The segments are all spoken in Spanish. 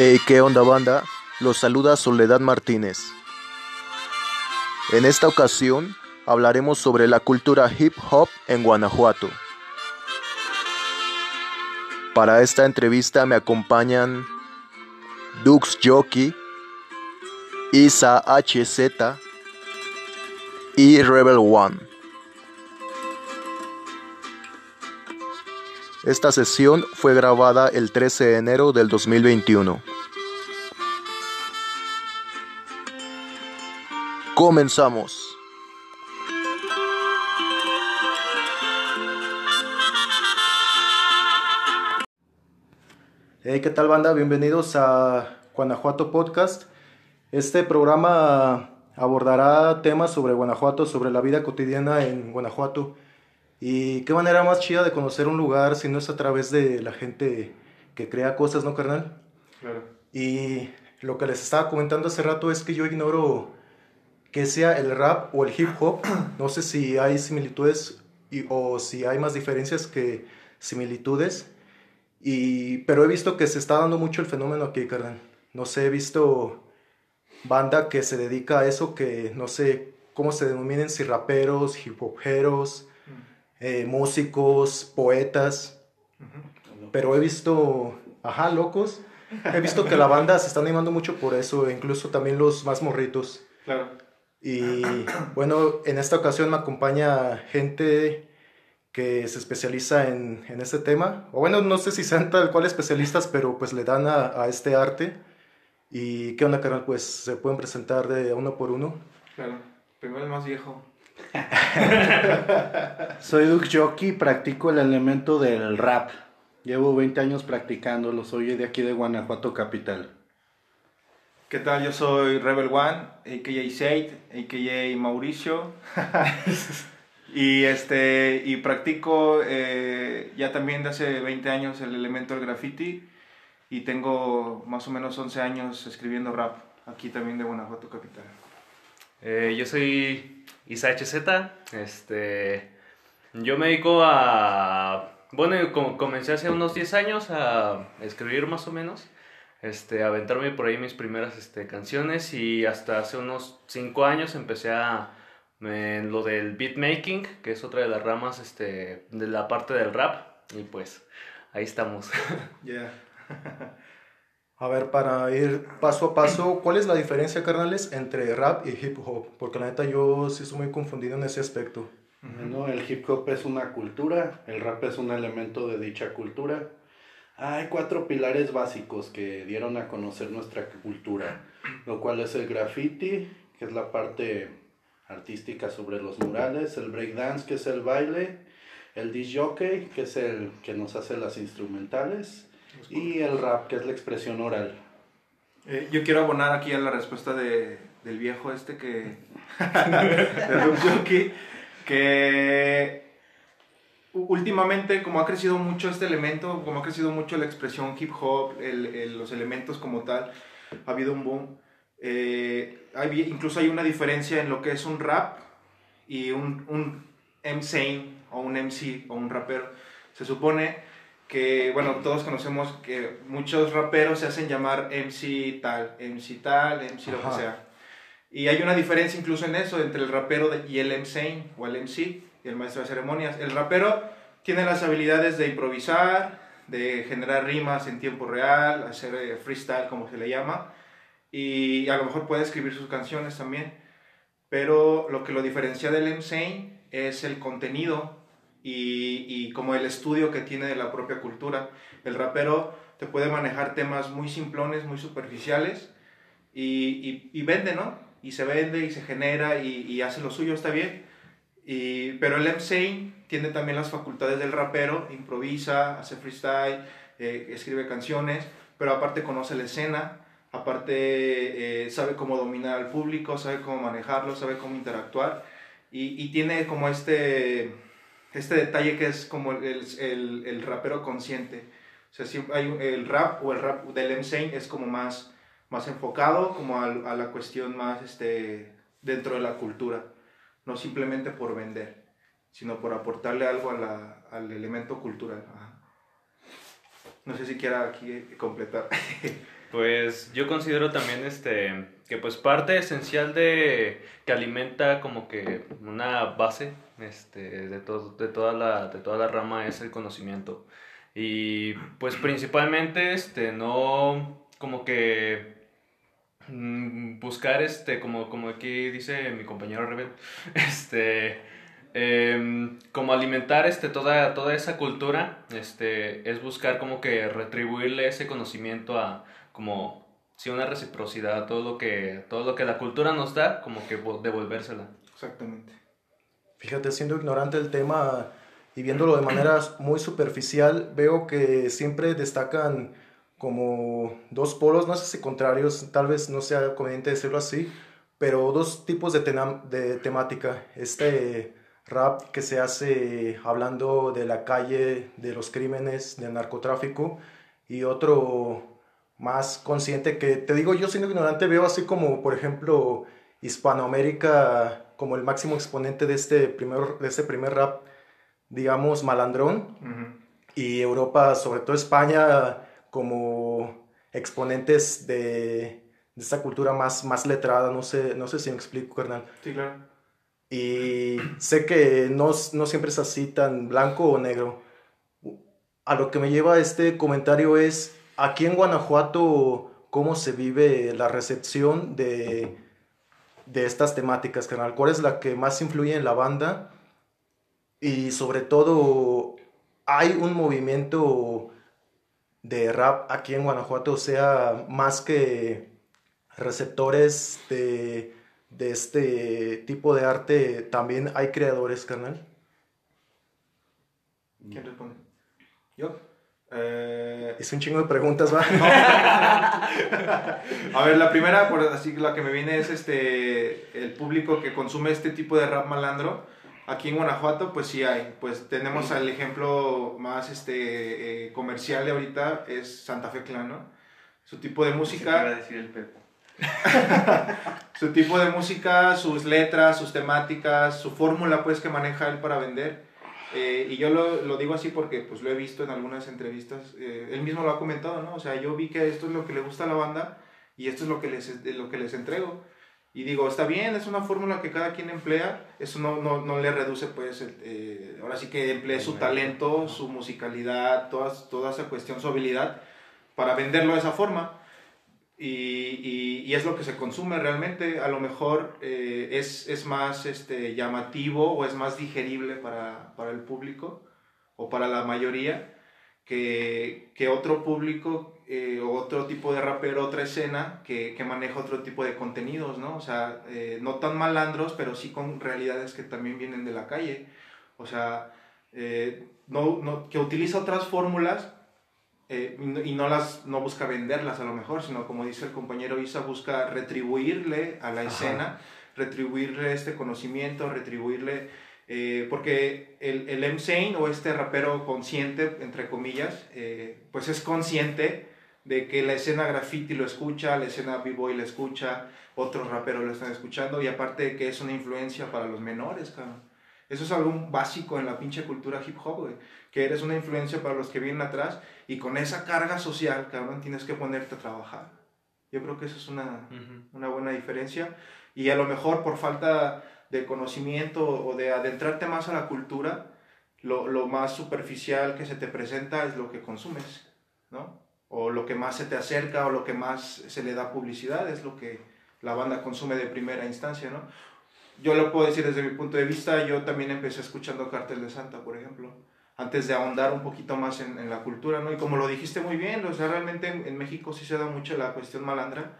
Hey, ¿qué onda banda? Los saluda Soledad Martínez. En esta ocasión hablaremos sobre la cultura hip hop en Guanajuato. Para esta entrevista me acompañan Dux Jockey, Isa HZ y Rebel One. Esta sesión fue grabada el 13 de enero del 2021. Comenzamos. Hey, ¿qué tal banda? Bienvenidos a Guanajuato Podcast. Este programa abordará temas sobre Guanajuato, sobre la vida cotidiana en Guanajuato. Y qué manera más chida de conocer un lugar si no es a través de la gente que crea cosas, ¿no, carnal? Claro. Y lo que les estaba comentando hace rato es que yo ignoro que sea el rap o el hip hop. No sé si hay similitudes y, o si hay más diferencias que similitudes. Y, pero he visto que se está dando mucho el fenómeno aquí, carnal. No sé, he visto banda que se dedica a eso, que no sé cómo se denominen, si raperos, hip hoperos, eh, músicos, poetas. Pero he visto, ajá, locos. He visto que la banda se está animando mucho por eso, incluso también los más morritos. Claro. Y bueno, en esta ocasión me acompaña gente que se especializa en, en este tema. O bueno, no sé si sean tal cual especialistas, pero pues le dan a, a este arte. ¿Y qué onda, carnal? Pues se pueden presentar de uno por uno. Claro. Primero el más viejo. Soy Duke Jockey, practico el elemento del rap. Llevo 20 años practicándolo, soy de aquí de Guanajuato Capital. ¿Qué tal? Yo soy Rebel One, a.k.a. Seid, a.k.a. Mauricio. y, este, y practico eh, ya también de hace 20 años el elemento del graffiti. Y tengo más o menos 11 años escribiendo rap, aquí también de Guanajuato Capital. Eh, yo soy Isa HZ. Este, yo me dedico a. Bueno, com- comencé hace unos 10 años a escribir más o menos. Este, aventarme por ahí mis primeras este, canciones y hasta hace unos 5 años empecé a. En lo del beatmaking, que es otra de las ramas este, de la parte del rap. Y pues ahí estamos. A ver, para ir paso a paso, ¿cuál es la diferencia, carnales, entre rap y hip hop? Porque la neta yo sí estoy muy confundido en ese aspecto. Bueno, el hip hop es una cultura, el rap es un elemento de dicha cultura. Hay cuatro pilares básicos que dieron a conocer nuestra cultura, lo cual es el graffiti, que es la parte artística sobre los murales, el breakdance, que es el baile, el disc jockey, que es el que nos hace las instrumentales, y el rap, que es la expresión oral. Eh, yo quiero abonar aquí a la respuesta de, del viejo este que... de Jockey, que últimamente como ha crecido mucho este elemento, como ha crecido mucho la expresión hip hop, el- el- los elementos como tal, ha habido un boom. Eh, hay, incluso hay una diferencia en lo que es un rap y un, un MC o un MC o un rapero. Se supone que, bueno, todos conocemos que muchos raperos se hacen llamar MC tal, MC tal, MC lo que sea. Y hay una diferencia incluso en eso entre el rapero y el MC o el MC y el maestro de ceremonias. El rapero tiene las habilidades de improvisar, de generar rimas en tiempo real, hacer eh, freestyle como se le llama, y a lo mejor puede escribir sus canciones también. Pero lo que lo diferencia del MC es el contenido y, como el estudio que tiene de la propia cultura. El rapero te puede manejar temas muy simplones, muy superficiales y, vende, ¿no? Y se vende y se genera y, hace lo suyo, está bien. Pero el MC tiene también las facultades del rapero, improvisa, hace freestyle, eh, escribe canciones, pero aparte conoce la escena, aparte eh, sabe cómo dominar al público, sabe cómo manejarlo, sabe cómo interactuar y tiene como este, este detalle que es como el, el, el rapero consciente. O sea, siempre hay el rap o el rap del MC es como más, más enfocado como al- a, la cuestión más este, dentro de la cultura, no simplemente por vender, sino por aportarle algo a la- al elemento cultural. Ajá. No sé si quiera aquí completar. Pues yo considero también este que pues parte esencial de que alimenta como que una base este de todo de toda la de toda la rama es el conocimiento. Y pues principalmente este no como que mm, buscar este como como aquí dice mi compañero Rebel este em, como alimentar este toda toda esa cultura este es buscar como que retribuirle ese conocimiento a como si una reciprocidad, todo lo que todo lo que la cultura nos da, como que devolvérsela. Exactamente. Fíjate, siendo ignorante del tema y viéndolo de manera muy superficial, veo que siempre destacan como dos polos, no sé si contrarios, tal vez no sea conveniente decirlo así, pero dos tipos de, temática. Este rap que se hace hablando de la calle, de los crímenes, del narcotráfico, y otro más consciente que, te digo, yo siendo ignorante veo así como, por ejemplo, Hispanoamérica como el máximo exponente de este primer, de este primer rap, digamos, malandrón, y Europa, sobre todo España, como exponentes de, de, esta cultura más, más letrada, no sé, no sé si me explico, carnal. Sí, claro. Y sé que no, no siempre es así tan blanco o negro. A lo que me lleva este comentario es Aquí en Guanajuato, ¿cómo se vive la recepción de, de estas temáticas, canal? ¿Cuál es la que más influye en la banda? Y sobre todo, ¿hay un movimiento de rap aquí en Guanajuato? O sea, más que receptores de, de este tipo de arte, también hay creadores, canal. ¿Quién responde? ¿Yo? Eh... Es un chingo de preguntas, ¿va? a ver, la primera, por así la que me viene es este el público que consume este tipo de rap malandro. Aquí en Guanajuato, pues sí hay. Pues tenemos el ejemplo más este eh, comercial de ahorita es Santa Fe Clan, ¿no? Su tipo de música. decir el Pepo. su tipo de música, sus letras, sus temáticas, su fórmula pues que maneja él para vender eh, y yo lo, lo, digo así porque pues lo he visto en algunas entrevistas, eh, él mismo lo ha comentado, ¿no? O sea, yo vi que esto es lo que le gusta a la banda y esto es lo que les, lo que les entrego. Y digo, está bien, es una fórmula que cada quien emplea, eso no, no, no le reduce, pues, eh, ahora sí que emplee su talento, su musicalidad, toda, toda esa cuestión, su habilidad, para venderlo de esa forma y, y, es lo que se consume realmente. A lo mejor eh, es, es, más este, llamativo o es más digerible para, para, el público o para la mayoría que, que otro público eh, otro tipo de rapero, otra escena que, que, maneja otro tipo de contenidos, ¿no? O sea, eh, no tan malandros, pero sí con realidades que también vienen de la calle. O sea, no, no, que utiliza otras fórmulas eh, y no las no busca venderlas a lo mejor, sino como dice el compañero Isa, busca retribuirle a la escena, retribuirle este conocimiento, retribuirle, eh, porque el, el M. o este rapero consciente, entre comillas, eh, pues es consciente de que la escena graffiti lo escucha, la escena b-boy lo escucha, otros raperos lo están escuchando y aparte de que es una influencia para los menores, cabrón. Eso es algo básico en la pinche cultura hip hop, güey. Que eres una influencia para los que vienen atrás y con esa carga social, cabrón, tienes que ponerte a trabajar. Yo creo que eso es una, una buena diferencia. Y a lo mejor por falta de conocimiento o de adentrarte más a la cultura, lo, lo, más superficial que se te presenta es lo que consumes, ¿no? O lo que más se te acerca o lo que más se le da publicidad es lo que la banda consume de primera instancia, ¿no? yo lo puedo decir desde mi punto de vista, yo también empecé escuchando Cartel de Santa, por ejemplo, antes de ahondar un poquito más en, en la cultura, ¿no? Y como lo dijiste muy bien, o sea, realmente en, México sí se da mucho la cuestión malandra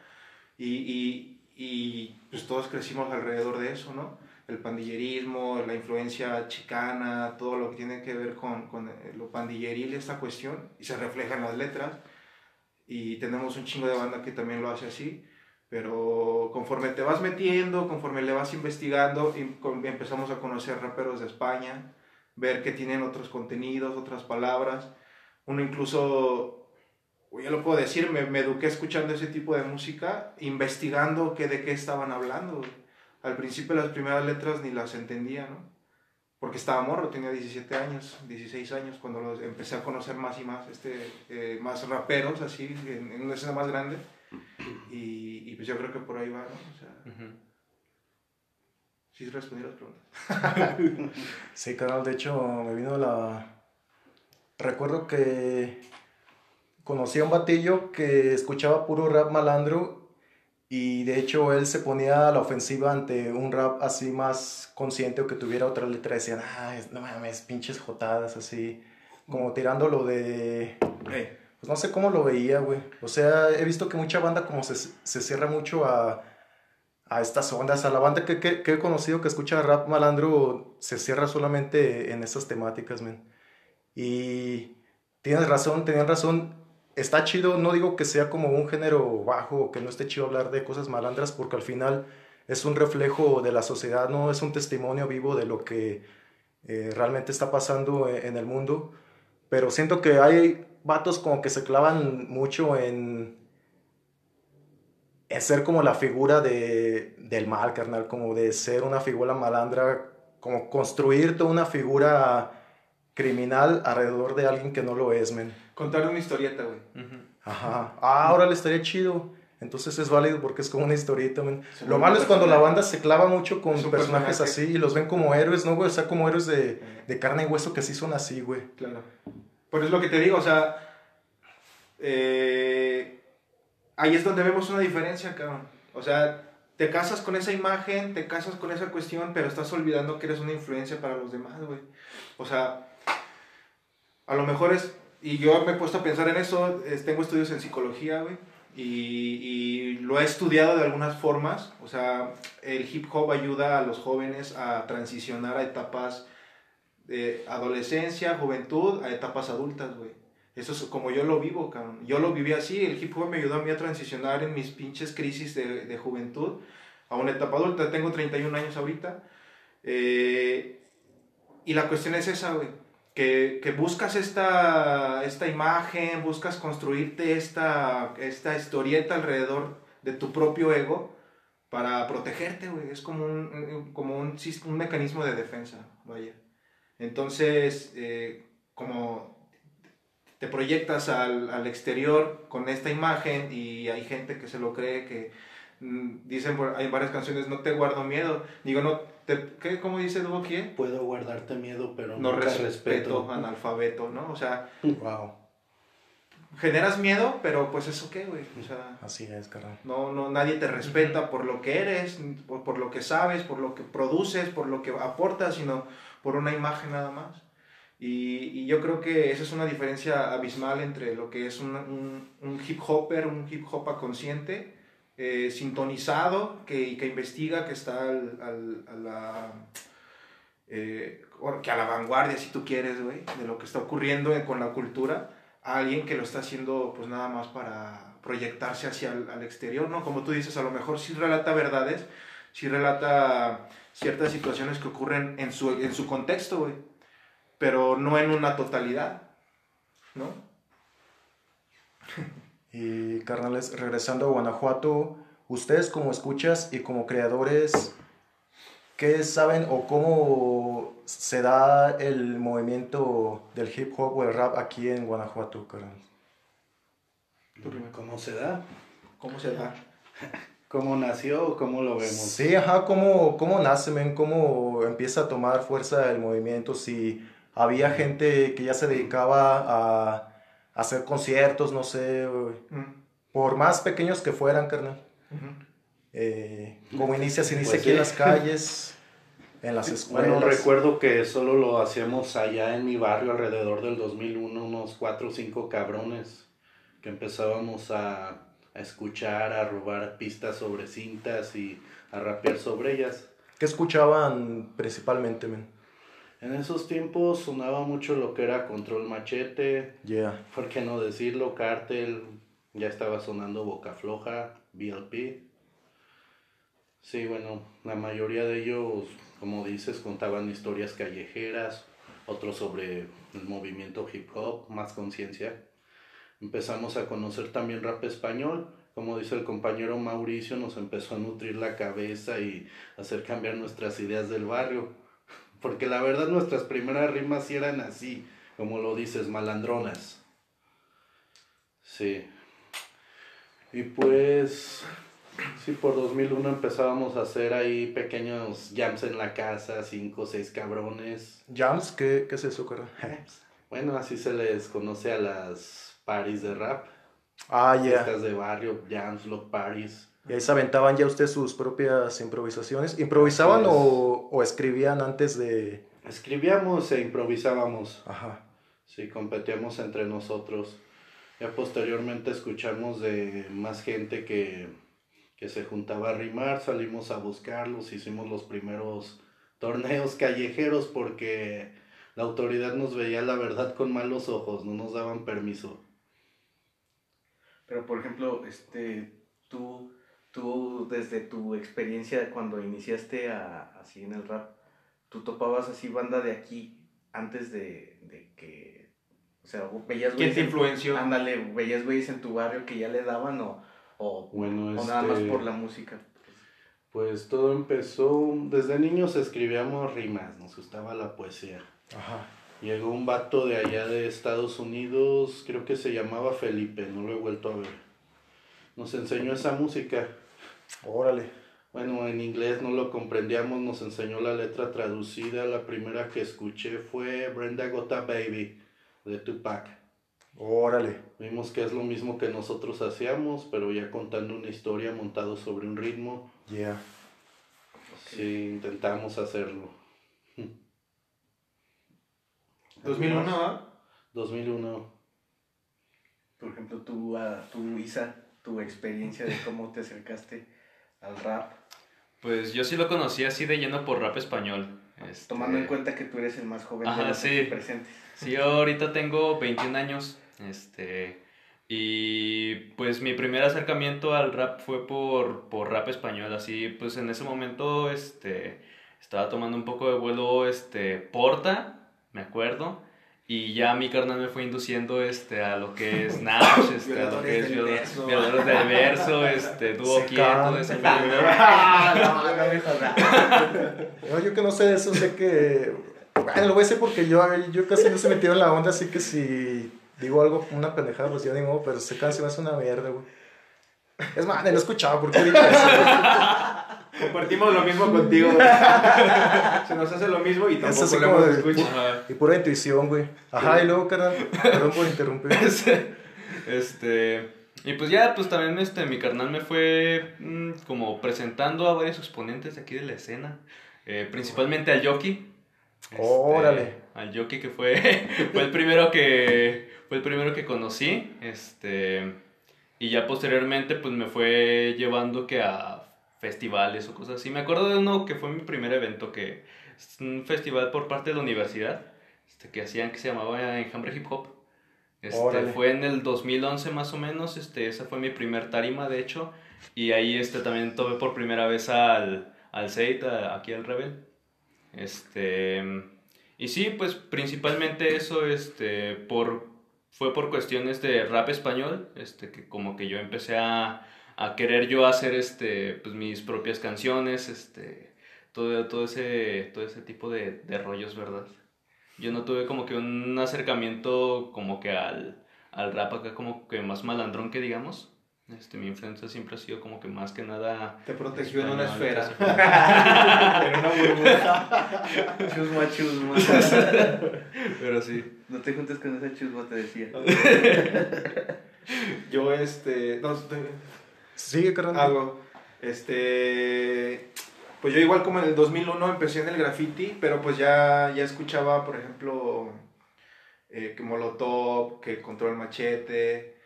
y, y, y, pues todos crecimos alrededor de eso, ¿no? El pandillerismo, la influencia chicana, todo lo que tiene que ver con, con lo pandilleril, esta cuestión, y se refleja en las letras. Y tenemos un chingo de banda que también lo hace así. Pero conforme te vas metiendo, conforme le vas investigando, y empezamos a conocer raperos de España, ver que tienen otros contenidos, otras palabras. Uno incluso, ya lo puedo decir, me, eduqué escuchando ese tipo de música, investigando qué, de qué estaban hablando. Al principio las primeras letras ni las entendía, ¿no? porque estaba morro, tenía 17 años, 16 años, cuando los empecé a conocer más y más, este, eh, más raperos, así, en, una escena más grande. Y, pues yo creo que por ahí va, ¿no? O. sí respondí las preguntas. sí, canal, de hecho, me vino la... Recuerdo que conocí a un batillo que escuchaba puro rap malandro y de hecho él se ponía a la ofensiva ante un rap así más consciente o que tuviera otra letra. Decían, ah, no mames, pinches jotadas, así. Como tirándolo de... Eh, Pues no sé cómo lo veía, güey. O sea, he visto que mucha banda como se, se cierra mucho a, a estas ondas. A la banda que, he conocido que escucha rap malandro se cierra solamente en esas temáticas. Y tienes razón, tenían razón está chido, no digo que sea como un género bajo que no esté chido hablar de cosas malandras, porque al final es un reflejo de la sociedad, no es un testimonio vivo de lo que eh, realmente está pasando en, en, el mundo. Pero siento que hay vatos como que se clavan mucho en, en ser como la figura de, del mal, carnal, como de ser una figura malandra, como construir toda una figura criminal alrededor de alguien que no lo es, men. Contar una historieta, güey. Uh -huh. Ajá. Ah, ahora le estaría chido. Entonces es válido porque es como una historieta, men. Sí, lo malo es cuando la banda se clava mucho con Es personajes personaje. así y los ven como héroes, ¿no, güey? O sea, como héroes de, de carne y hueso que sí son así, güey. Claro. Por es lo que te digo, o sea. eh, ahí es donde vemos una diferencia, cabrón. O sea, te casas con esa imagen, te casas con esa cuestión, pero estás olvidando que eres una influencia para los demás, güey. O sea, a lo mejor es, y yo me he puesto a pensar en eso, es, tengo estudios en psicología, güey, y, y, lo he estudiado de algunas formas, o sea, el hip hop ayuda a los jóvenes a transicionar a etapas de adolescencia, juventud, a etapas adultas, güey. Eso es como yo lo vivo, cabrón. Yo lo viví así, el hip hop me ayudó a mí a transicionar en mis pinches crisis de, de juventud a una etapa adulta. Tengo 31 años ahorita. Eh, y la cuestión es esa, güey que, que, buscas esta, esta imagen, buscas construirte esta, esta historieta alrededor de tu propio ego para protegerte, güey. Es como un, como un, mecanismo de defensa, vaya. Entonces, eh, como te proyectas al, al, exterior con esta imagen y hay gente que se lo cree, que mm, dicen, hay varias canciones, no te guardo miedo. Digo, no, te, ¿qué, ¿cómo dice Dubo quién? Puedo guardarte miedo, pero no nunca respeto, respeto. analfabeto, ¿no? O sea, Wow. generas miedo, pero pues eso qué, güey. O sea, Así es, carnal. no, no, nadie te respeta por lo que eres, por, por lo que sabes, por lo que produces, por lo que aportas, sino por una imagen nada más. Y, y, yo creo que esa es una diferencia abismal entre lo que es un, un, un hip hopper, un hip hopa consciente, eh, sintonizado, que, que, investiga, que está al, al, a la, eh, que a la vanguardia, si tú quieres, güey, de lo que está ocurriendo con la cultura, a alguien que lo está haciendo pues nada más para proyectarse hacia el al exterior, ¿no? Como tú dices, a lo mejor sí relata verdades, sí relata ciertas situaciones que ocurren en su, en su contexto, güey pero no en una totalidad, ¿no? Y carnales, regresando a Guanajuato, ustedes como escuchas y como creadores, ¿qué saben o cómo se da el movimiento del hip hop o el rap aquí en Guanajuato, carnal? ¿Cómo se da? ¿Cómo se da? ¿Cómo nació o cómo lo vemos? Sí, ajá, ¿cómo, cómo nace, men? ¿Cómo empieza a tomar fuerza el movimiento? Si había gente que ya se dedicaba a, hacer conciertos, no sé, mm. por más pequeños que fueran, carnal. Uh -huh. eh, ¿Cómo inicia? Se inicia pues aquí sí. en las calles, en las escuelas. Bueno, recuerdo que solo lo hacíamos allá en mi barrio alrededor del 2001, unos cuatro o cinco cabrones que empezábamos a, a escuchar, a robar pistas sobre cintas y a rapear sobre ellas. ¿Qué escuchaban principalmente, men? En esos tiempos sonaba mucho lo que era Control Machete, yeah. ¿por qué no decirlo? Cártel, ya estaba sonando Boca Floja, BLP. Sí, bueno, la mayoría de ellos, como dices, contaban historias callejeras, otros sobre el movimiento hip hop, más conciencia. Empezamos a conocer también rap español, como dice el compañero Mauricio, nos empezó a nutrir la cabeza y hacer cambiar nuestras ideas del barrio Porque la verdad nuestras primeras rimas sí eran así, como lo dices, malandronas. Sí. Y pues, sí, por 2001 empezábamos a hacer ahí pequeños jams en la casa, cinco o seis cabrones. Jams, ¿qué, qué es eso, carnal? Bueno, así se les conoce a las parties de rap. Ah, ya. Fiestas de barrio, jams, block parties. Y ahí se aventaban ya ustedes sus propias improvisaciones. ¿Improvisaban o, o escribían antes de...? Escribíamos e improvisábamos. Ajá. Sí, competíamos entre nosotros. Ya posteriormente escuchamos de más gente que, que se juntaba a rimar, salimos a buscarlos, hicimos los primeros torneos callejeros porque la autoridad nos veía la verdad con malos ojos, no nos daban permiso. Pero por ejemplo, este, tú, tú desde tu experiencia cuando iniciaste a, así en el rap, tú topabas así banda de aquí antes de, de que, o sea, veías ¿Quién te en- influenció? Ándale, veías güeyes en tu barrio que ya le daban o, o, Bueno, o nada más este, por la música. Pues todo empezó, desde niños escribíamos rimas, nos gustaba la poesía. Ajá. Llegó un vato de allá de Estados Unidos, creo que se llamaba Felipe, no lo he vuelto a ver. Nos enseñó esa música. Órale. Bueno, en inglés no lo comprendíamos, nos enseñó la letra traducida. La primera que escuché fue Brenda Gota Baby de Tupac. Órale. Vimos que es lo mismo que nosotros hacíamos, pero ya contando una historia montado sobre un ritmo. Yeah. Sí, intentamos hacerlo. 2001, ¿ah? 2001. Por ejemplo, tú, a, tú, Isa, tu experiencia de cómo te acercaste al rap, Pues yo sí lo conocí así de lleno por rap español. este, tomando en cuenta que tú eres el más joven Ajá, de los sí. presentes. Sí, yo ahorita tengo 21 años. Este. Y pues mi primer acercamiento al rap fue por, por rap español. Así, pues en ese momento, este. Estaba tomando un poco de vuelo, este. Porta, me acuerdo. Y ya mi carnal me fue induciendo este, a lo que es Nash, este, a lo que es Violadores del verso. Este, dúo Se quieto, canta. ese pedo. no, no me jodas. No, yo que no sé de eso, sé que... Bueno, lo voy a decir porque yo, yo casi no se metido en la onda, así que si digo algo, una pendejada, pues ya ni modo, pero ese canción me hace una mierda, güey. Es más, ni lo he escuchado, porque ahorita eso, Compartimos lo mismo contigo. Se nos hace lo mismo y Es tampoco así lo de- escuchado. Ajá. Y pura intuición, güey. Ajá, y luego, carnal, perdón por interrumpir. Este, y pues ya, pues también este, mi carnal me fue mm, como presentando a varios exponentes de aquí de la escena. Eh, principalmente al Yoki. Este, Órale. Al Yoki que fue, fue el primero que fue el primero que conocí. Este, y ya posteriormente pues me fue llevando que a festivales o cosas así. Me acuerdo de uno que fue mi primer evento que es un festival por parte de la universidad este, que hacían que se llamaba Enjambre Hip Hop. Este, fue en el 2011 más o menos, este, esa fue mi primer tarima de hecho, y ahí este, también tuve por primera vez al, al Seid, a- aquí al Rebel. Este, y sí, pues principalmente eso este, por, fue por cuestiones de rap español, este, que como que yo empecé a, a querer yo hacer este, pues, mis propias canciones, este, todo, todo, ese, todo ese tipo de, de rollos, ¿verdad? Yo no tuve como que un acercamiento como que al, al rap acá como que más malandrón que digamos. Este, mi influencia siempre ha sido como que más que nada... Te protegió en una esfera. casi- en una burbuja. Chusma, chusma. Pero sí. No te juntes con esa chusma, te decía. Yo, este. No, Sigue, carnal. hago. Este. Pues yo, igual como en el 2001, empecé en el graffiti, pero pues ya, ya escuchaba, por ejemplo, eh, que Molotov, que Control Machete,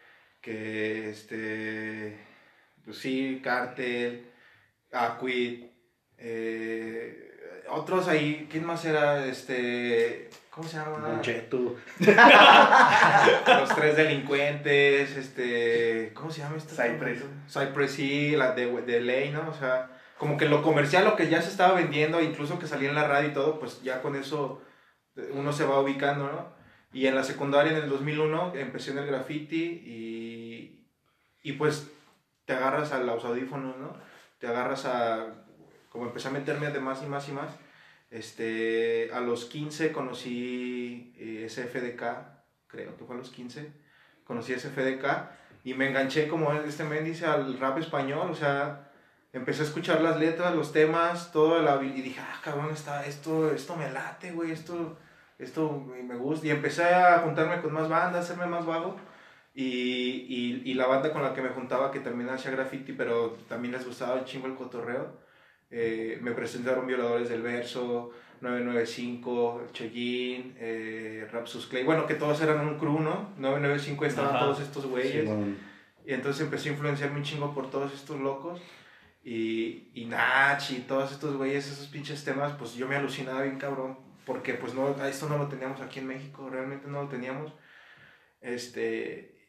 que este. Pues sí, Cartel, Aquid, eh, otros ahí, ¿quién más era? Este. ¿Cómo se llama? Don Cheto. Los tres delincuentes, este. ¿Cómo se llama este? Cypress. Cypress, sí, la de, de ley, ¿no? O sea, como que lo comercial, lo que ya se estaba vendiendo, incluso que salía en la radio y todo, pues ya con eso uno se va ubicando, ¿no? Y en la secundaria, en el 2001, empecé en el graffiti y. Y pues te agarras a los audífonos, ¿no? Te agarras a. Como empecé a meterme de más y más y más. Este, a los 15 conocí eh, SFDK, creo que fue a los 15. Conocí SFDK y me enganché como este men al rap español, o sea, empecé a escuchar las letras, los temas, todo la, y dije, ah, cabrón, está, esto, esto me late, güey, esto, esto me gusta. Y empecé a juntarme con más bandas, hacerme más vago. Y, y, y, la banda con la que me juntaba, que también hacía graffiti, pero también les gustaba el chingo el cotorreo, eh, me presentaron Violadores del Verso, 995, Chollín, eh, Rapsus Clay, bueno, que todos eran un crew, ¿no? 995 estaban todos estos güeyes. y entonces empecé a influenciarme un chingo por todos estos locos. Y, y Nach y todos estos güeyes, esos pinches temas, pues yo me alucinaba bien cabrón, porque pues no, esto no lo teníamos aquí en México, realmente no lo teníamos. Este,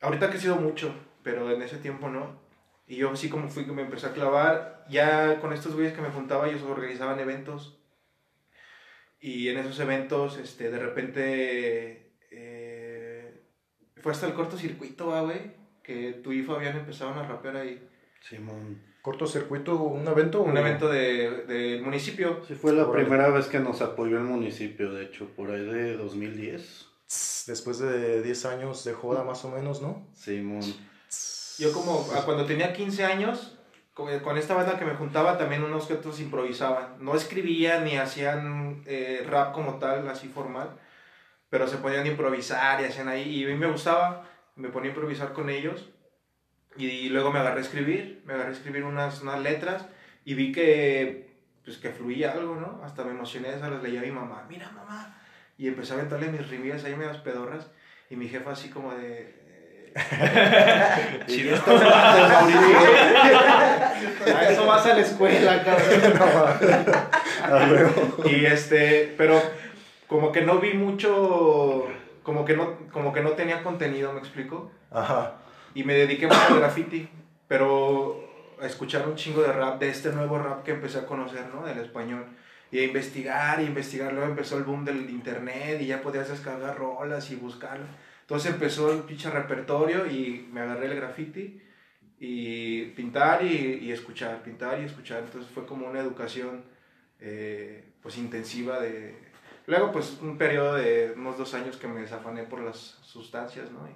ahorita ha crecido mucho, pero en ese tiempo no. Y yo así como fui que me empecé a clavar, ya con estos güeyes que me juntaba, ellos organizaban eventos. Y en esos eventos, este, de repente, eh, fue hasta el cortocircuito, güey, que tú y Fabián empezaron a rapear ahí. Simón. ¿Cortocircuito? ¿Un evento? Un evento del de, municipio. Sí, fue la primera vez que nos apoyó el municipio, de hecho, por ahí de 2010 después de 10 años de joda más o menos, ¿no? Simón. Yo como cuando tenía 15 años, con, esta banda que me juntaba, también unos que otros improvisaban. No escribían ni hacían eh, rap como tal, así formal, pero se ponían a improvisar y hacían ahí. Y a mí me gustaba, me ponía a improvisar con ellos. Y, luego me agarré a escribir, me agarré a escribir unas, unas letras y vi que, pues, que fluía algo, ¿no? Hasta me emocioné, esas las leía a mi mamá. Mira, mamá, y empecé a aventarle mis ribillas ahí medias pedorras. Y mi jefa así como de... Chido. a eso vas a la escuela, cabrón. y este, pero como que no vi mucho, como que no, como que no tenía contenido, ¿me explico? Ajá. Y me dediqué mucho al graffiti, pero a escuchar un chingo de rap, de este nuevo rap que empecé a conocer, ¿no? Del español y a investigar y investigar. Luego empezó el boom del internet y ya podías descargar rolas y buscarlas. Entonces empezó el pinche repertorio y me agarré el graffiti y pintar y, y escuchar, pintar y escuchar. Entonces fue como una educación eh, pues intensiva de... Luego pues un periodo de unos dos años que me desafané por las sustancias, ¿no?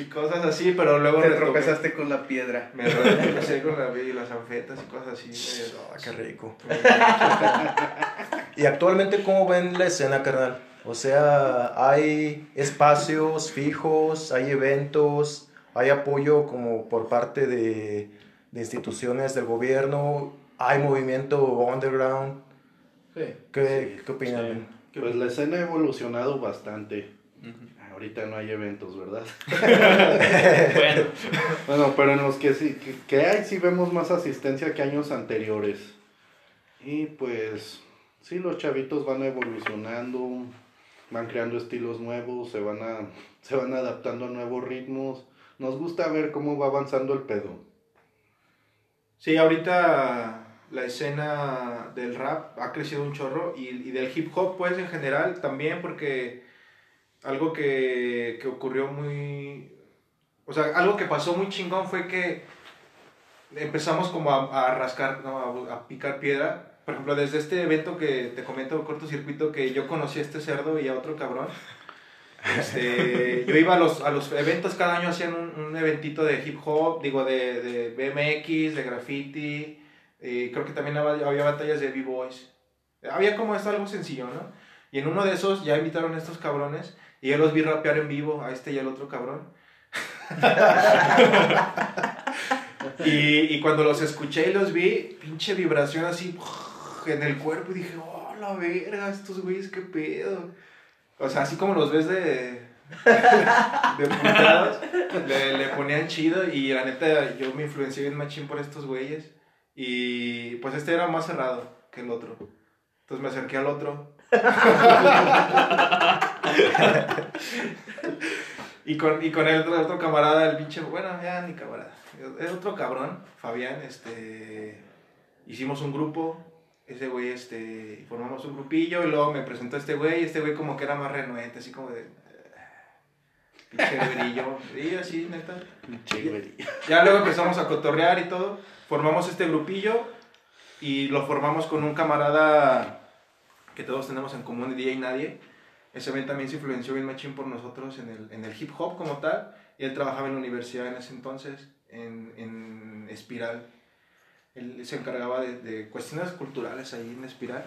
y cosas así, pero luego te tropezaste con la piedra. Me tropecé con la y las anfetas y cosas así. Oh, qué rico. y actualmente, ¿cómo ven la escena, carnal? O sea, hay espacios fijos, hay eventos, hay apoyo como por parte de, de instituciones del gobierno, hay movimiento underground. Sí. ¿Qué, ¿qué opinan? Pues la escena ha evolucionado bastante. Ahorita no hay eventos, ¿verdad? bueno. bueno, pero en los que sí, que, hay sí vemos más asistencia que años anteriores. Y pues sí, los chavitos van evolucionando, van creando estilos nuevos, se van, a, se van adaptando a nuevos ritmos. Nos gusta ver cómo va avanzando el pedo. Sí, ahorita la escena del rap ha crecido un chorro y, y del hip hop pues en general también porque algo que, que ocurrió muy... O sea, algo que pasó muy chingón fue que empezamos como a, a rascar, ¿no? a, picar piedra. Por ejemplo, desde este evento que te comento, cortocircuito, que yo conocí a este cerdo y a otro cabrón. Este, yo iba a los, a los eventos, cada año hacían un, un eventito de hip hop, digo, de, de BMX, de graffiti. Creo que también había, había batallas de B-Boys. Había como esto algo sencillo, ¿no? Y en uno de esos ya invitaron a estos cabrones y yo los vi rapear en vivo, a este y al otro cabrón. y, y, cuando los escuché y los vi, pinche vibración así en el cuerpo. Y dije, oh, la verga, estos güeyes, qué pedo. O sea, así como los ves de. de puntados, le, le, ponían chido. Y la neta, yo me influencié bien machín por estos güeyes. Y pues este era más cerrado que el otro. Entonces me acerqué al otro y, con, y con el otro, camarada, el pinche, bueno, ya ni camarada, es otro cabrón, Fabián, este, hicimos un grupo, ese güey, este, formamos un grupillo y luego me presentó este güey, este güey como que era más renuente, así como de, pinche brillo, y así, neta. Pinche Ya luego empezamos a cotorrear y todo, formamos este grupillo y lo formamos con un camarada que todos tenemos en común, DJ Nadie. Ese men también se influenció bien machín por nosotros en el, en el hip hop como tal. Y él trabajaba en la universidad en ese entonces, en, en Espiral. Él se encargaba de, de cuestiones culturales ahí en Espiral.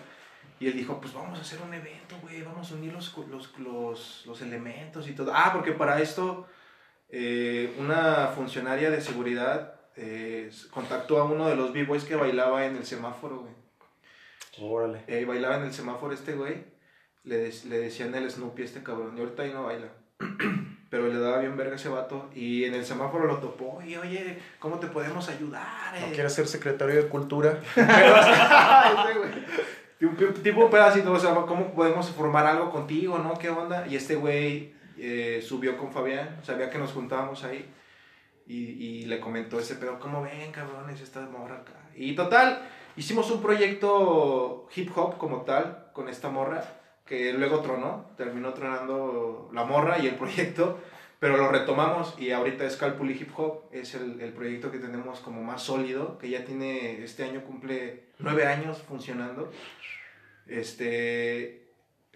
Y él dijo, pues vamos a hacer un evento, güey, vamos a unir los, los, los, los elementos y todo. Ah, porque para esto eh, una funcionaria de seguridad eh, contactó a uno de los b-boys que bailaba en el semáforo, güey. Órale. Eh, bailaba en el semáforo este güey. Le, dec- le decían el Snoopy a este cabrón. Y ahorita ahí no baila. Pero le daba bien verga ese vato. Y en el semáforo lo topó. Y oye, ¿cómo te podemos ayudar? ¿No eh?" quieres ser secretario de Cultura? Tipo- Tipo un pedacito, o sea, ¿cómo podemos formar algo contigo, no? ¿Qué onda? Y este güey eh, subió con Fabián, sabía que nos juntábamos ahí. Y, y le comentó ese pedo, ¿cómo ven, cabrones, esta morra acá? Y total, hicimos un proyecto hip hop como tal, con esta morra, que luego tronó, terminó tronando la morra y el proyecto, pero lo retomamos y ahorita es Calpuli Hip Hop, es el, el proyecto que tenemos como más sólido, que ya tiene, este año cumple nueve años funcionando. Este,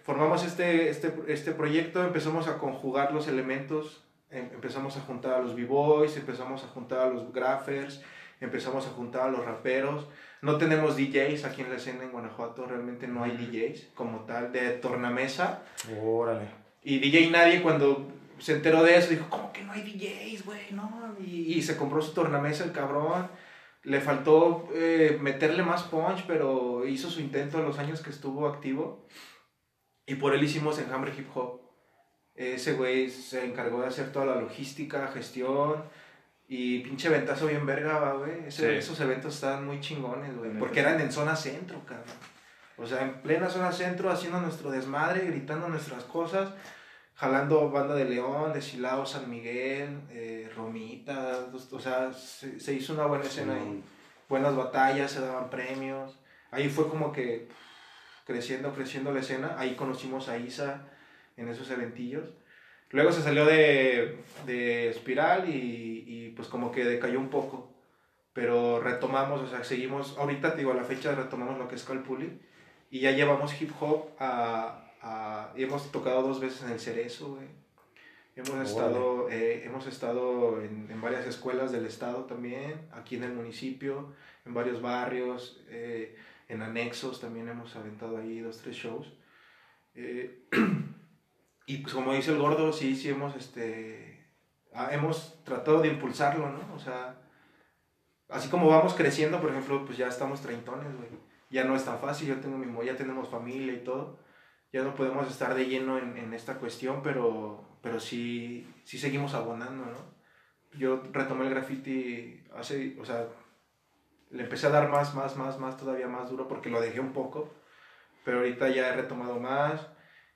formamos este, este, este proyecto, empezamos a conjugar los elementos, em- empezamos a juntar a los b-boys, empezamos a juntar a los graphers, empezamos a juntar a los raperos. No tenemos DJs aquí en la escena en Guanajuato, realmente no hay DJs como tal de tornamesa. Órale. Y DJ Nadie cuando se enteró de eso dijo, ¿cómo que no hay DJs, güey? No. Y, y se compró su tornamesa el cabrón. Le faltó eh, meterle más punch, pero hizo su intento en los años que estuvo activo. Y por él hicimos Enjambre Hip Hop. Ese güey se encargó de hacer toda la logística, gestión. Y pinche ventazo bien verga, güey. Sí. Esos eventos estaban muy chingones, güey. Porque eran en zona centro, cabrón. O sea, en plena zona centro, haciendo nuestro desmadre, gritando nuestras cosas, jalando banda de León, de Silao, San Miguel, eh, Romita, o sea, se, se hizo una buena escena ahí. Buenas batallas, se daban premios. Ahí fue como que creciendo, creciendo la escena. Ahí conocimos a Isa en esos eventillos. Luego se salió de, de Espiral y, y pues como que decayó un poco. Pero retomamos, o sea, seguimos, ahorita te digo, a la fecha retomamos lo que es Calpuli y ya llevamos hip hop a, a- y hemos tocado dos veces en el Cerezo, güey. Hemos estado, eh, hemos estado en, en varias escuelas del estado también, aquí en el municipio, en varios barrios, eh, en anexos también hemos aventado ahí dos, tres shows. Eh, y pues como dice el gordo, sí, sí hemos, este, hemos tratado de impulsarlo, ¿no? O sea, así como vamos creciendo, por ejemplo, pues ya estamos treintones, güey. Ya no es tan fácil, yo tengo mi, ya tenemos familia y todo. Ya no podemos estar de lleno en, en esta cuestión, pero, pero sí, sí seguimos abonando, ¿no? Yo retomé el graffiti hace, o sea, le empecé a dar más, más, más, más, todavía más duro porque lo dejé un poco. Pero ahorita ya he retomado más.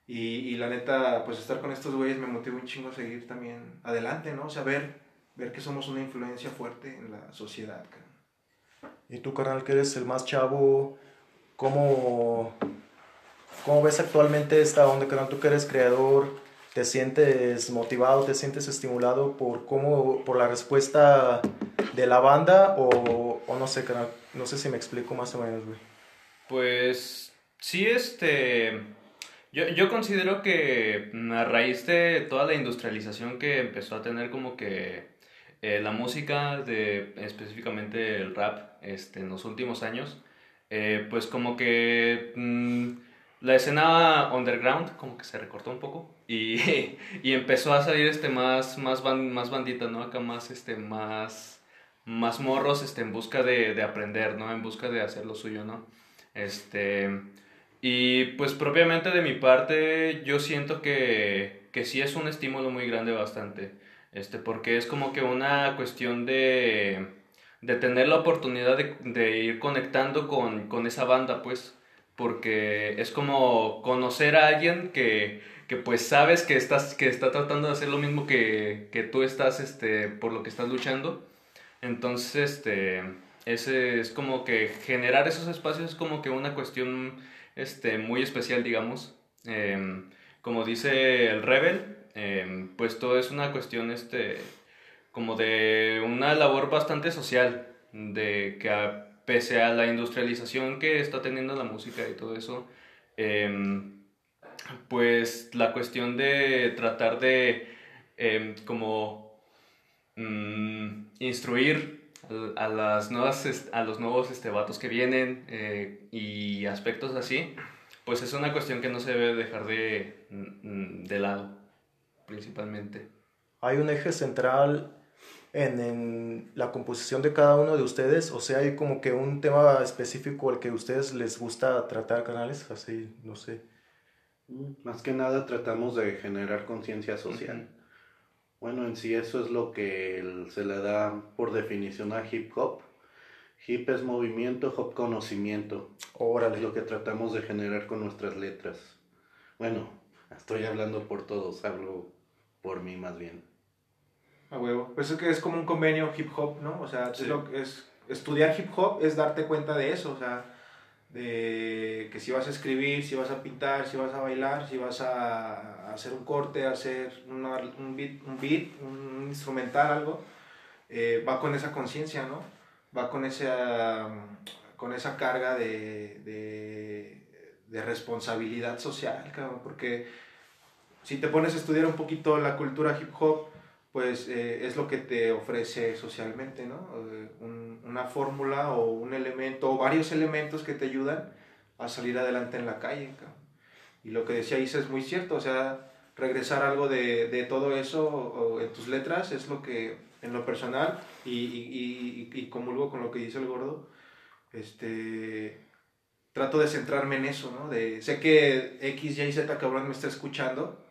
Y, y la neta, pues estar con estos güeyes me motiva un chingo a seguir también adelante, ¿no? O sea, ver, ver que somos una influencia fuerte en la sociedad. Y tú, carnal, que eres el más chavo, ¿cómo, cómo ves actualmente esta onda, carnal? Tú que eres creador, ¿te sientes motivado, te sientes estimulado por cómo, por la respuesta de la banda o, o no sé, carnal? No sé si me explico más o menos, güey. Pues sí, este... Yo, yo considero que mm, a raíz de toda la industrialización que empezó a tener como que eh, la música, de, específicamente el rap, este, en los últimos años, eh, pues como que mm, la escena underground como que se recortó un poco y, y empezó a salir este más, más, ban- más bandita, ¿no? Acá más, este, más, más morros este, en busca de, de aprender, ¿no? En busca de hacer lo suyo, ¿no? Este, y pues propiamente de mi parte, yo siento que, que sí es un estímulo muy grande bastante, este, porque es como que una cuestión de, de tener la oportunidad de, de ir conectando con, con esa banda, pues, porque es como conocer a alguien que, que pues sabes que, estás, que está tratando de hacer lo mismo que, que tú estás, este, por lo que estás luchando. Entonces, este, ese es como que generar esos espacios es como que una cuestión este, muy especial, digamos. Em, como dice el Rebel, em, pues todo es una cuestión este, como de una labor bastante social, de que a- pese a la industrialización que está teniendo la música y todo eso, em, pues la cuestión de tratar de como mm, instruir a, las nuevas, a los nuevos este, vatos que vienen eh, y aspectos así, pues es una cuestión que no se debe dejar de, mm, de lado, principalmente. Hay un eje central en, en, la composición de cada uno de ustedes? O sea, hay como que un tema específico al que a ustedes les gusta tratar, canales, así, no sé. Mm, más que nada tratamos de generar conciencia social. Bueno, en sí eso es lo que se le da por definición a hip hop. Hip es movimiento, hop conocimiento. Órale. Es lo que tratamos de generar con nuestras letras. Bueno, estoy hablando por todos, hablo por mí más bien. A huevo. Pues es que es como un convenio hip hop, ¿no? O sea, es lo que es, estudiar hip hop es darte cuenta de eso, o sea, de que si vas a escribir, si vas a pintar, si vas a bailar, si vas a, hacer un corte, hacer un, beat, un beat, un instrumental, algo, eh, va con esa conciencia, ¿no? Va con esa, con esa carga de, de, responsabilidad social, porque si te pones a estudiar un poquito la cultura hip hop, pues eh, es lo que te ofrece socialmente, ¿no? Eh, una fórmula o un elemento o varios elementos que te ayudan a salir adelante en la calle. Y lo que decía Isa es muy cierto, o sea, regresar algo de, de todo eso en tus letras es lo que, en lo personal, y, y, y, y comulgo con lo que dice el gordo, este, trato de centrarme en eso, ¿no? De, sé que X, Y, Z cabrón me está escuchando,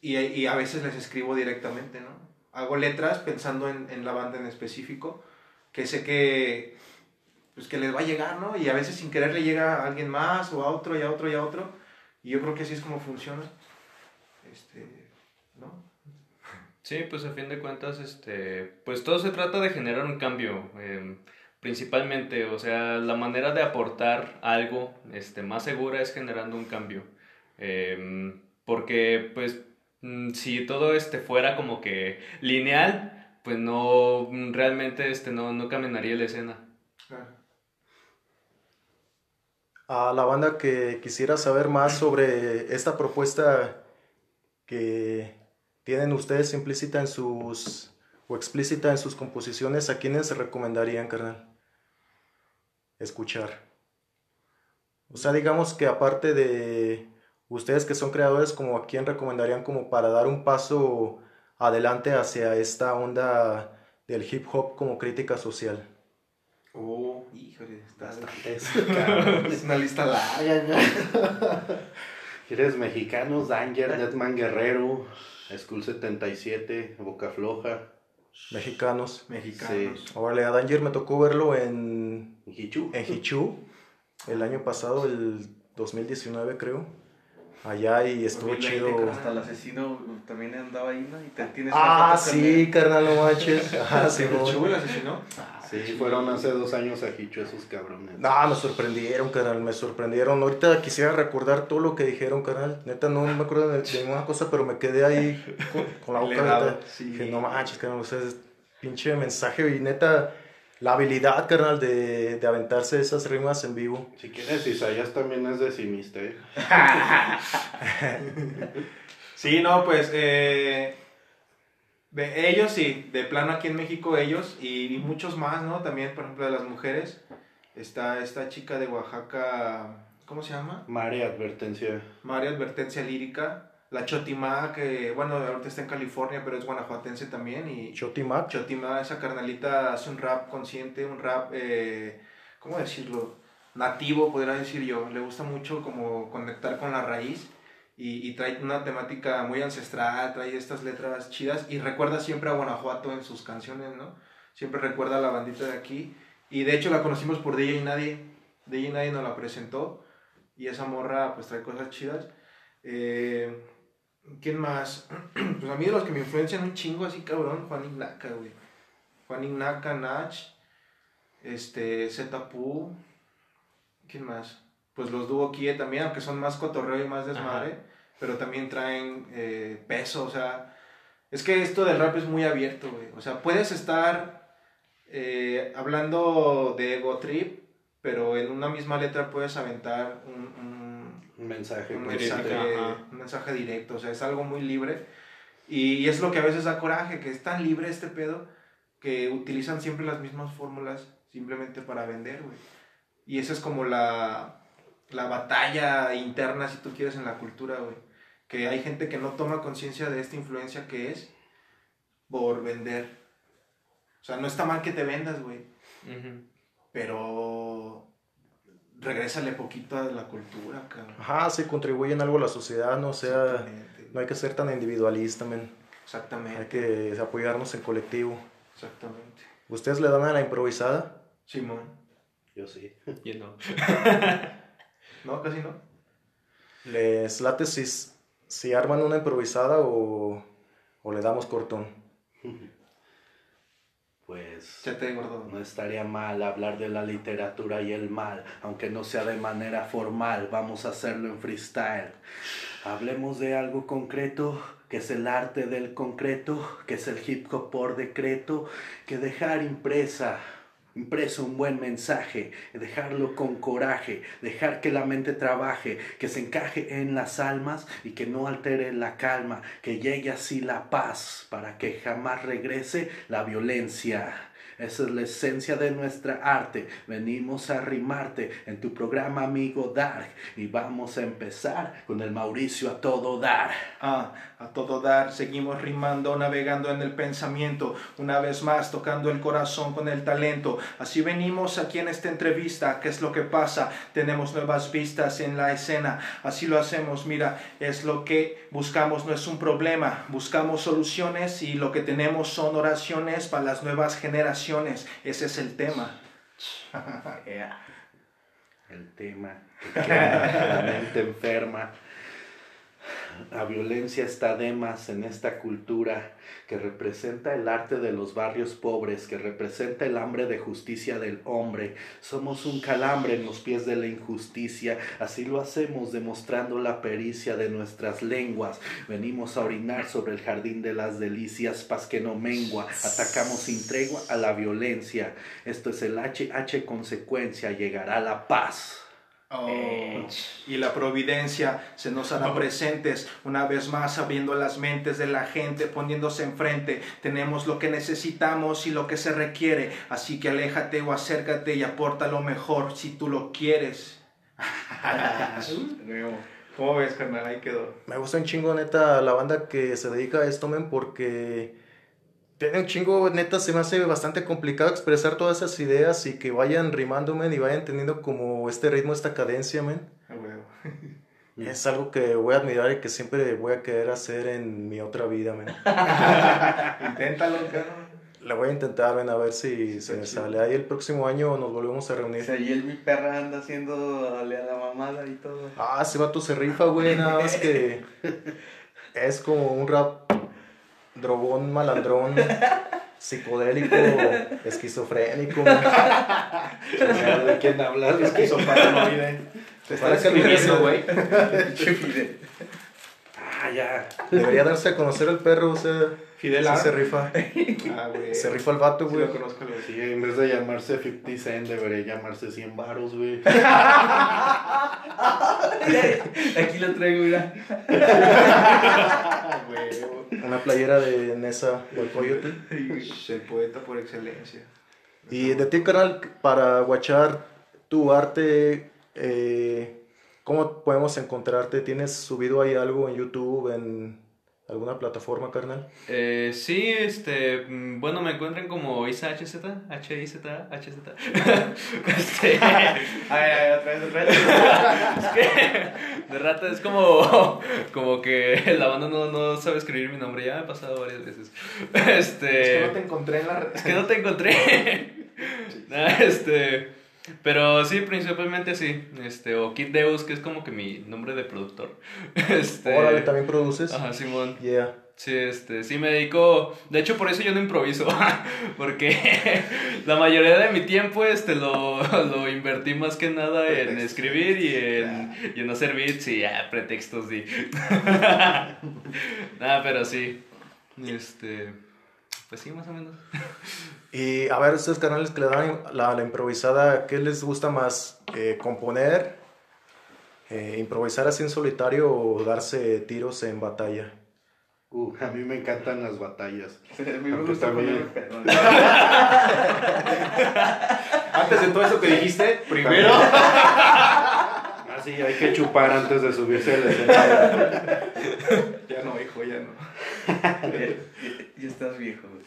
y, y, a veces les escribo directamente, ¿no? Hago letras pensando en, en, la banda en específico, que sé que, pues que les va a llegar, ¿no? Y a veces sin querer le llega a alguien más, o a otro, y a otro, y a otro. Y yo creo que así es como funciona. Este, ¿no? Sí, pues a fin de cuentas, este, pues todo se trata de generar un cambio, eh, principalmente, o sea, la manera de aportar algo este, más segura es generando un cambio. Eh, porque, pues, Mm, si todo este fuera como que lineal, pues no, mm, realmente este no, no caminaría la escena. A la banda que quisiera saber más sobre esta propuesta que tienen ustedes implícita en sus o explícita en sus composiciones, ¿a quiénes recomendarían, carnal? Escuchar. O sea, digamos que aparte de Ustedes que son creadores, como a quién recomendarían como para dar un paso adelante hacia esta onda del hip hop como crítica social? Oh, híjole, está es una lista larga. ¿Quieres mexicanos? Danger, Deadman Guerrero, School 77, Boca Floja. Mexicanos. Mexicanos. Sí. Órale, a Danger me tocó verlo en... Hichu. En Hichu. El año pasado, el 2019 creo allá y estuvo chido. Hasta el asesino también andaba ahí, ¿no? Y te tienes ah, sí, carnal, no manches. Ah, sí, ¿El el asesino? Sí, fueron hace dos años a Hicho esos cabrones. No, me sorprendieron, carnal, me sorprendieron. Ahorita quisiera recordar todo lo que dijeron, carnal. Neta, no me acuerdo de, ninguna cosa, pero me quedé ahí con, la boca. Sí. Dije, no manches, carnal, ustedes, pinche mensaje y neta la habilidad, carnal, de, de, aventarse esas rimas en vivo. Si quieres, Isaías también es decimista, ¿eh? sí, no, pues, eh, ellos sí, de plano aquí en México ellos y, y, muchos más, ¿no? También, por ejemplo, de las mujeres, está esta chica de Oaxaca, ¿cómo se llama? María Advertencia. María Advertencia Lírica la Chotimá, que bueno, ahorita está en California, pero es guanajuatense también. Y Chotimá. Chotimá, esa carnalita hace un rap consciente, un rap, eh, ¿cómo decirlo? Nativo, podría decir yo. Le gusta mucho como conectar con la raíz y, trae una temática muy ancestral, trae estas letras chidas y recuerda siempre a Guanajuato en sus canciones, ¿no? Siempre recuerda a la bandita de aquí. Y de hecho la conocimos por DJ Nadie. DJ Nadie nos la presentó y esa morra pues trae cosas chidas. Eh, ¿Quién más? Pues a mí de los que me influencian un chingo así, cabrón, Juan Ignaca, güey. Juan Ignaca, Nach, este, Zetapu. ¿Quién más? Pues los Duo Kie también, aunque son más cotorreo y más desmadre, pero también traen eh, peso, o sea. Es que esto del rap es muy abierto, güey. O sea, puedes estar eh, hablando de ego trip, pero en una misma letra puedes aventar un, un- Un mensaje. un mensaje, un mensaje directo, o sea, es algo muy libre. Y, es lo que a veces da coraje, que es tan libre este pedo que utilizan siempre las mismas fórmulas simplemente para vender, güey. Y esa es como la, la batalla interna, si tú quieres, en la cultura, güey. Que hay gente que no toma conciencia de esta influencia que es por vender. O sea, no está mal que te vendas, güey, pero regrésale poquito a la cultura, cabrón. Ajá, sí, contribuyen algo a la sociedad, no o sea, no hay que ser tan individualista, men. Exactamente. Hay que apoyarnos en colectivo. Exactamente. ¿Ustedes le dan a la improvisada? Simón. Yo sí. Yo no. No, casi no. ¿Les late si, si arman una improvisada o, o le damos cortón? Pues Ya te no estaría mal hablar de la literatura y el mal, aunque no sea de manera formal, vamos a hacerlo en freestyle. Hablemos de algo concreto, que es el arte del concreto, que es el hip hop por decreto, que dejar impresa, impreso un buen mensaje, dejarlo con coraje, dejar que la mente trabaje, que se encaje en las almas y que no altere la calma, que llegue así la paz para que jamás regrese la violencia. Esa es la esencia de nuestra arte. Venimos a rimarte en tu programa amigo Dark y vamos a empezar con el Mauricio a todo dar. Ah, a todo dar, seguimos rimando, navegando en el pensamiento, una vez más tocando el corazón con el talento. Así venimos aquí en esta entrevista, ¿qué es lo que pasa? Tenemos nuevas vistas en la escena, así lo hacemos, mira, es lo que buscamos, no es un problema, buscamos soluciones y lo que tenemos son oraciones para las nuevas generaciones, ese es el tema. El tema que la mente enferma. La violencia está de más en esta cultura que representa el arte de los barrios pobres, que representa el hambre de justicia del hombre. Somos un calambre en los pies de la injusticia, así lo hacemos demostrando la pericia de nuestras lenguas. Venimos a orinar sobre el jardín de las delicias, paz que no mengua. Atacamos sin tregua a la violencia. Esto es el HH consecuencia, llegará la paz. Oh, y la providencia se nos hará presentes una vez más abriendo las mentes de la gente poniéndose enfrente. Tenemos lo que necesitamos y lo que se requiere. Así que aléjate o acércate y aporta lo mejor si tú lo quieres. ¿Cómo ves, carnal? Ahí quedó. Me gusta un chingo, neta, la banda que se dedica a esto, men, porque tiene un chingo, neta, se me hace bastante complicado expresar todas esas ideas y que vayan rimando, men, y vayan teniendo como este ritmo, esta cadencia, men. A huevo. Es algo que voy a admirar y que siempre voy a querer hacer en mi otra vida, men. Inténtalo, cabrón. La voy a intentar, men, a ver si se me sale. Ahí el próximo año nos volvemos a O reunir. sea, y él, mi perra, anda haciendo a la mamada y todo. Ah, ese vato se rifa, güey, nada más que es como un rap drogón, malandrón, psicodélico, esquizofrénico. men. ¿Sabes de quién hablas? Esquizoparanoide. Te está Parece escribiendo, güey. Ah, ya. Debería darse a conocer el perro, o sea, Fidel sí A. se rifa. Ah, güey. Se rifa el vato, Sí güey. lo conozco, güey. Sí, en vez de llamarse 50 Cent, debería llamarse 100 varos, güey. Aquí lo traigo, mira. Güey. Una playera de Nessa Coyote. El poeta por excelencia. Y de ti, canal, para guachar tu arte, eh, ¿cómo podemos encontrarte? ¿Tienes subido ahí algo en YouTube, en alguna plataforma, carnal? Eh, sí, este, mm, bueno, me encuentran como Isa HZ, H-I-Z, HZ. este, A ver, a ver, otra vez, otra vez. es que de rato es como, como que la banda no, no sabe escribir mi nombre, ya me ha pasado varias veces. Este, Es que no te encontré en la red. es que no te encontré. Este, pero sí, principalmente sí. Este, o Kid Deus, que es como que mi nombre de productor. Este, Órale, ¿también produces? Ajá, Simón. Yeah. Sí, este, sí me dedico, de hecho por eso yo no improviso, porque la mayoría de mi tiempo este lo, lo invertí más que nada en escribir y en, y en hacer beats y ya, pretextos y... Nada, pero sí, este, pues sí, más o menos. Y a ver, ustedes canales que le dan la, la improvisada, ¿qué les gusta más? Eh, ¿Componer? eh, ¿Improvisar así en solitario o darse tiros en batalla? Uh, a mí me encantan las batallas. A mí me Aunque gusta también- ponerme. Antes de todo eso que dijiste, primero. Ah, sí, hay que chupar antes de subirse al escenario. ya no, hijo, ya no. Ya, ya estás viejo, güey.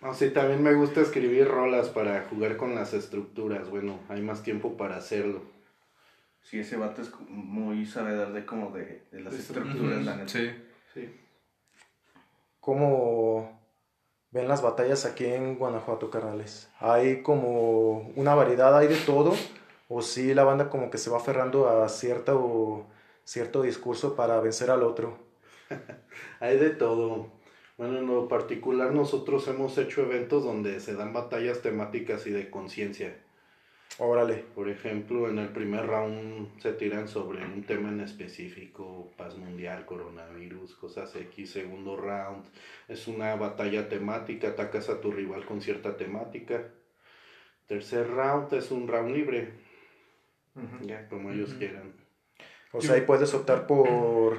No, sí, también me gusta escribir rolas para jugar con las estructuras. Bueno, hay más tiempo para hacerlo. Sí, ese vato es muy sabedor de como de, de las estructuras, la neta. Sí. Sí. ¿Cómo ven las batallas aquí en Guanajuato, carnales? ¿Hay como una variedad, hay de todo? ¿O sí la banda como que se va aferrando a cierta o cierto discurso para vencer al otro? Hay de todo. Bueno, en lo particular nosotros hemos hecho eventos donde se dan batallas temáticas y de conciencia. Órale. Por ejemplo, en el primer round se tiran sobre un tema en específico, paz mundial, coronavirus, cosas X. Segundo round es una batalla temática, atacas a tu rival con cierta temática. Tercer round es un round libre, ya como ellos quieran. O sea, ahí puedes optar por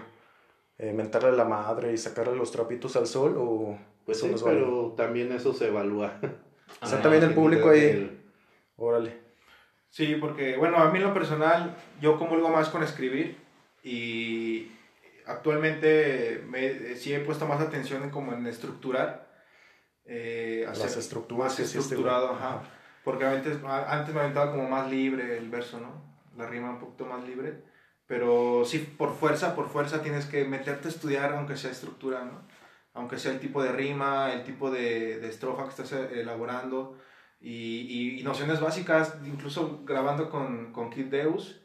eh, mentarle la madre y sacarle los trapitos al sol o Pues eso sí, no es válido? pero también eso se evalúa. O sea, Ah, también el público ahí. El- Órale. Sí, porque, bueno, a mí en lo personal, yo comulgo más con escribir y actualmente me, sí he puesto más atención en como en estructurar. eh, Las hacer estructuras, Más sí, este, estructurado, ajá. Porque antes, antes me aventaba como más libre el verso, ¿no? La rima un poquito más libre. Pero sí, por fuerza, por fuerza tienes que meterte a estudiar aunque sea estructura, ¿no? Aunque sea el tipo de rima, el tipo de, de estrofa que estás eh, elaborando y, y- y nociones básicas, incluso grabando con, con Kid Deus,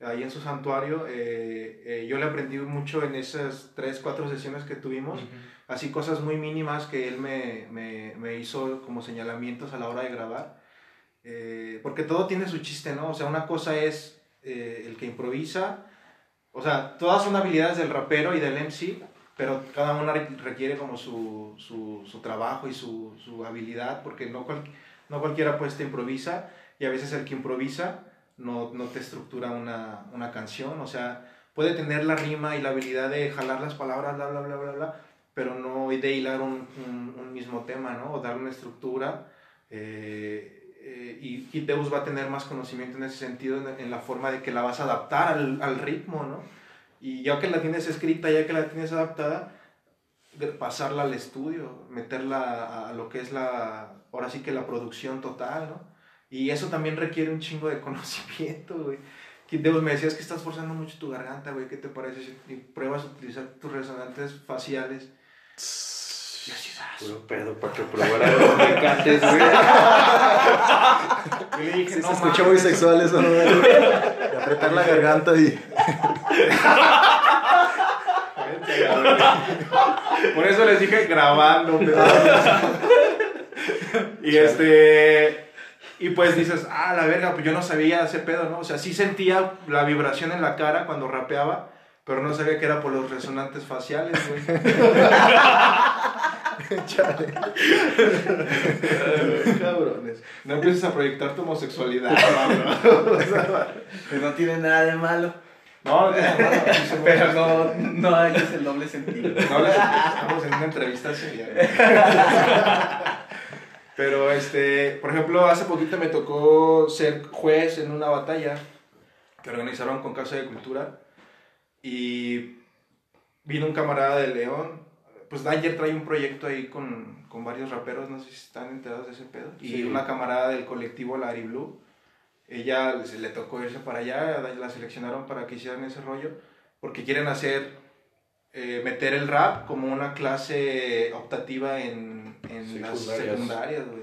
ahí en su santuario, eh, eh, yo le aprendí mucho en esas tres, cuatro sesiones que tuvimos, así cosas muy mínimas que él me, me, me hizo como señalamientos a la hora de grabar, Eh, porque todo tiene su chiste, ¿no? O sea, una cosa es eh, el que improvisa, o sea, todas son habilidades del rapero y del MC, pero cada una re- requiere como su, su, su trabajo y su, su habilidad, porque no, cual- no cualquiera pues te improvisa, y a veces el que improvisa no, no te estructura una, una canción, o sea, puede tener la rima y la habilidad de jalar las palabras, bla, bla, bla, bla, bla, pero no de hilar un, un, un mismo tema, ¿no? O dar una estructura. eh, eh, y Kid Deus va a tener más conocimiento en ese sentido, en, en la forma de que la vas a adaptar al, al ritmo, ¿no? Y ya que la tienes escrita, ya que la tienes adaptada, de pasarla al estudio, meterla a, a lo que es la, ahora sí que la producción total, ¿no? Y eso también requiere un chingo de conocimiento, güey. Kid Deus, me decías que estás forzando mucho tu garganta, güey, ¿qué te parece si pruebas a utilizar tus resonantes faciales? Y así, "Ah, Puro pedo para que probara los mecantes, güey. Yo le dije, Sí, no se escucha muy mames". sexual eso, ¿no? De apretar la garganta y... Por eso les dije grabando. pero- y este. Y pues dices, ah, la verga, pues yo no sabía ese pedo, ¿no? O sea, sí sentía la vibración en la cara cuando rapeaba, pero no sabía que era por los resonantes faciales, güey. Chale. Cabrones. No empieces a proyectar tu homosexualidad, cabrón. Pues no tiene nada de malo. No, no, no, no, Pero no, no hay el doble sentido. No estamos en una entrevista seria. Pero, este, por ejemplo, hace poquito me tocó ser juez en una batalla que organizaron con Casa de Cultura y vino un camarada de León. Pues Danger trae un proyecto ahí con, con varios raperos, no sé si están enterados de ese pedo. Y una camarada del colectivo Larry Blue. Ella se le tocó irse para allá, la seleccionaron para que hicieran ese rollo, porque quieren hacer eh, meter el rap como una clase optativa en, en las Secundarias. secundarias, güey.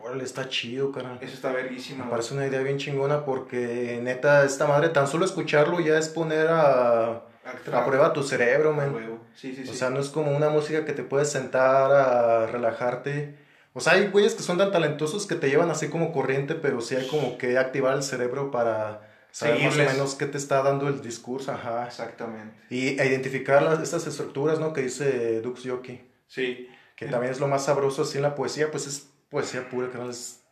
Órale, está chido, carnal. Eso está verguísimo. Me parece una idea bien chingona porque neta, esta madre, tan solo escucharlo ya es poner a, a prueba tu cerebro, man. Sí, sí, sí. O sea, no es como una música que te puedes sentar a relajarte. O sea, hay güeyes que son tan talentosos que te llevan así como corriente, pero sí hay como que activar el cerebro para saber más Seguirles. o menos qué te está dando el discurso, ajá. Exactamente. Y identificar las, estas estructuras, ¿no? Que dice Dux Yoki. Sí. que también es lo más sabroso así en la poesía, pues es poesía pura, que no es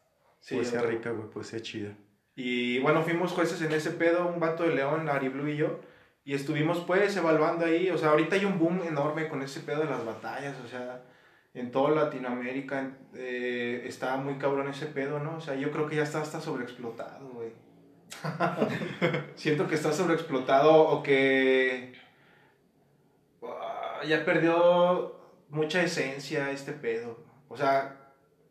Sí, poesía rica, güey, poesía chida. Y bueno, fuimos jueces en ese pedo, un vato de León, Ari Blue y yo. Y estuvimos pues evaluando ahí, o sea, ahorita hay un boom enorme con ese pedo de las batallas, o sea, en toda Latinoamérica eh, está muy cabrón ese pedo, ¿no? O sea, yo creo que ya está hasta sobreexplotado, güey. Siento que está sobreexplotado o que ah, ya perdió mucha esencia este pedo. O sea,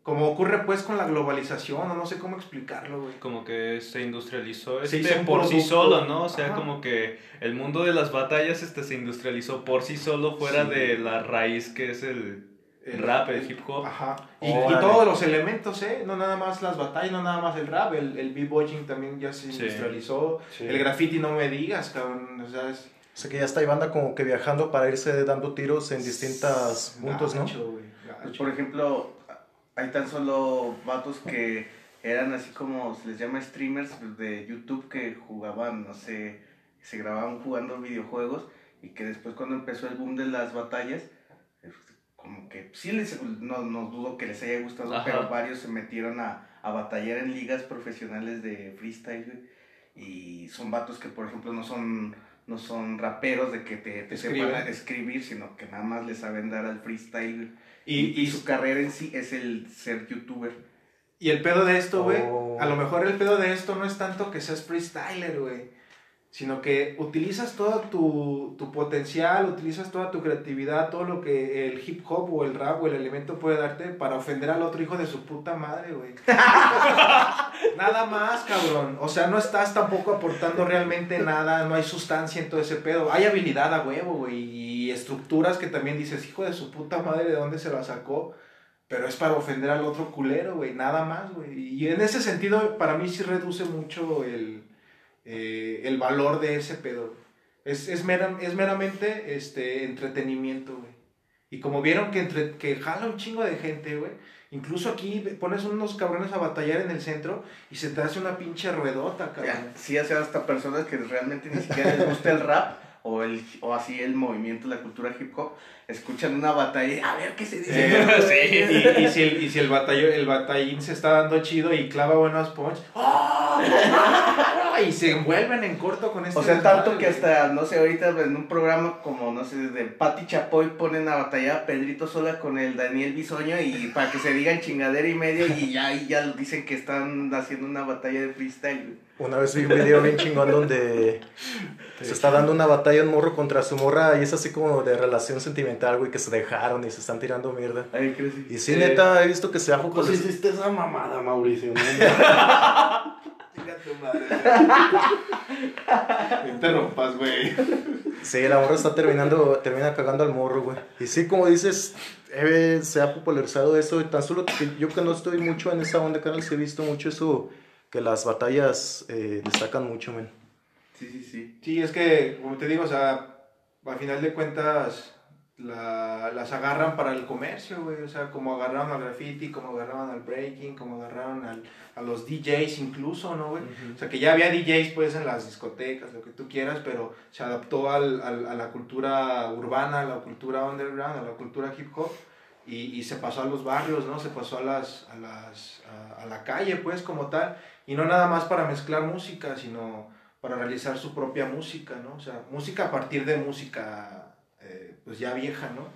como ocurre pues con la globalización, o no sé cómo explicarlo, güey. Como que se industrializó Se este un por sí producto. solo, ¿no? O sea, Ajá. como que el mundo de las batallas este, se industrializó por sí solo fuera Sí. de la raíz que es el, el rap, el hip hop. Ajá. Y, y Órale. todos los elementos, ¿eh? No nada más las batallas, no nada más el rap. El, el b-boying también ya se Sí. industrializó. Sí. El graffiti, no me digas, cabrón. O sea, es. O sea que ya está hay banda como que viajando para irse dando tiros en distintos puntos, ¿no? gacho, güey, gacho. Pues, por ejemplo, hay tan solo vatos que eran así como se les llama streamers pues, de YouTube que jugaban, no sé, se grababan jugando videojuegos y que después cuando empezó el boom de las batallas, eh, como que sí les, no, no dudo que les haya gustado, Ajá. pero varios se metieron a, a batallar en ligas profesionales de freestyle y son vatos que por ejemplo no son no son raperos de que te, te sepan escribir, sino que nada más le saben dar al freestyle. Y, Y, su carrera en sí es el ser youtuber. y el pedo de esto, güey. Oh. A lo mejor el pedo de esto no es tanto que seas freestyler, güey. Sino que utilizas todo tu, tu potencial, utilizas toda tu creatividad, todo lo que el hip hop o el rap o el elemento puede darte para ofender al otro hijo de su puta madre, güey. nada más, cabrón. O sea, no estás tampoco aportando realmente nada, no hay sustancia en todo ese pedo. Hay habilidad a huevo, güey, y estructuras que también dices, hijo de su puta madre, ¿de dónde se la sacó? Pero es para ofender al otro culero, güey, nada más, güey. Y en ese sentido, para mí sí reduce mucho el, eh, el valor de ese pedo. Es, es, mera- es meramente este, entretenimiento, güey. Y como vieron que, entre, que jala un chingo de gente, güey. Incluso aquí pones unos cabrones a batallar en el centro y se te hace una pinche ruedota, cabrón. Sí, hace hasta personas que realmente ni siquiera les gusta el rap o, el, o así el movimiento, la cultura hip hop, escuchan una batalla y a ver qué se dice. Eh, y, y si el, y si el, batallo, el batallín se está dando chido y clava buenos punch, ¡oh! Y se envuelven en corto con este O sea, tanto que hasta, no sé, ahorita en un programa como, no sé, de Patti Chapoy ponen a batallar a Pedrito Sola con el Daniel Bisoño y para que se digan chingadera y media y ya, y ya dicen que están haciendo una batalla de freestyle. Una vez vi un video bien chingón donde se está dando una batalla un morro contra su morra y es así como de relación sentimental, güey, que se dejaron y se están tirando mierda. Ay. Y sí, neta, he visto que se ha ¿Cómo pues, hiciste esa mamada, Mauricio? ¿no? Chinga tu madre. No interrumpas, güey. Sí, la morra está terminando, termina cagando al morro, güey. Y sí, como dices, eh, se ha popularizado eso. y Tan solo que yo que no estoy mucho en esa onda, canal, sí he visto mucho eso, que las batallas eh, destacan mucho, men. Sí, sí, sí. Sí, es que, como te digo, o sea, a final de cuentas la- las agarran para el comercio, güey. O sea, como agarraron al graffiti, como agarraron al breaking, como agarraron al, a los DJs incluso, ¿no, güey? O sea, que ya había DJs pues en las discotecas, lo que tú quieras, pero se adaptó al, al- a la cultura urbana, a la cultura underground, a la cultura hip hop. Y, y se pasó a los barrios, ¿no? Se pasó a, las, a, las, a, a la calle, pues, como tal. Y no nada más para mezclar música, sino para realizar su propia música, ¿no? O sea, música a partir de música, pues ya vieja, ¿no?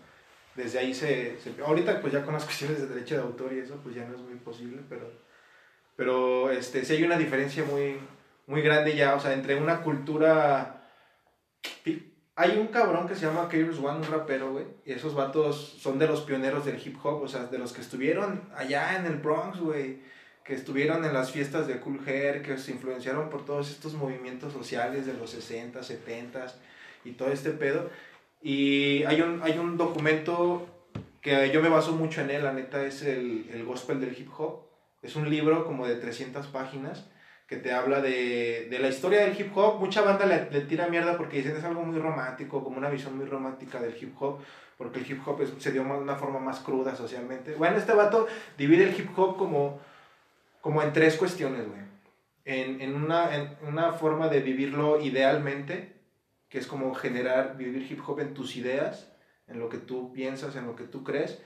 Desde ahí se, se- Ahorita, pues ya con las cuestiones de derecho de autor y eso, pues ya no es muy posible, pero... Pero, este, sí hay una diferencia muy, muy grande ya, o sea, entre una cultura... Hay un cabrón que se llama Kairos One, un rapero, güey, y esos vatos son de los pioneros del hip hop, o sea, de los que estuvieron allá en el Bronx, güey, que estuvieron en las fiestas de Cool Hair, que se influenciaron por todos estos movimientos sociales de los 60, 70 y todo este pedo. Y hay un, hay un documento que yo me baso mucho en él, la neta, es el, el Gospel del Hip Hop. Es un libro como de 300 páginas que te habla de, de la historia del hip hop. Mucha banda le, le tira mierda porque dicen es algo muy romántico, como una visión muy romántica del hip hop, porque el hip hop es- se dio de una forma más cruda socialmente. Bueno, este vato divide el hip hop como, como en tres cuestiones, güey. En, en, una, en una forma de vivirlo idealmente, que es como generar, vivir hip hop en tus ideas, en lo que tú piensas, en lo que tú crees.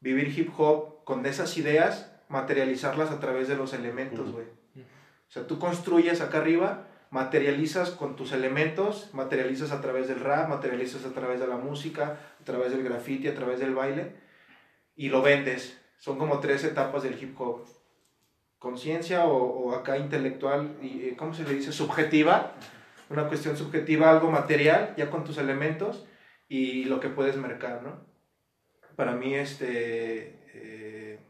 vivir hip hop con esas ideas, materializarlas a través de los elementos, güey. O sea, tú construyes acá arriba, materializas con tus elementos, materializas a través del rap, materializas a través de la música, a través del graffiti, a través del baile, y lo vendes. Son como tres etapas del hip hop. Conciencia o, o acá intelectual, y, eh, ¿cómo se le dice? Subjetiva. Una cuestión subjetiva, algo material, ya con tus elementos, y lo que puedes mercar, ¿no? Para mí, este... eh,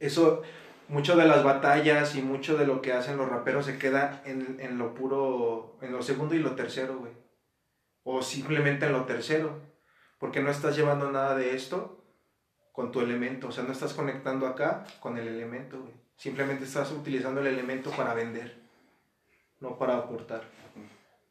eso, mucho de las batallas y mucho de lo que hacen los raperos se queda en, en lo puro, en lo segundo y lo tercero, güey. O simplemente en lo tercero. Porque no estás llevando nada de esto con tu elemento. O sea, no estás conectando acá con el elemento, güey. Simplemente estás utilizando el elemento para vender, no para aportar.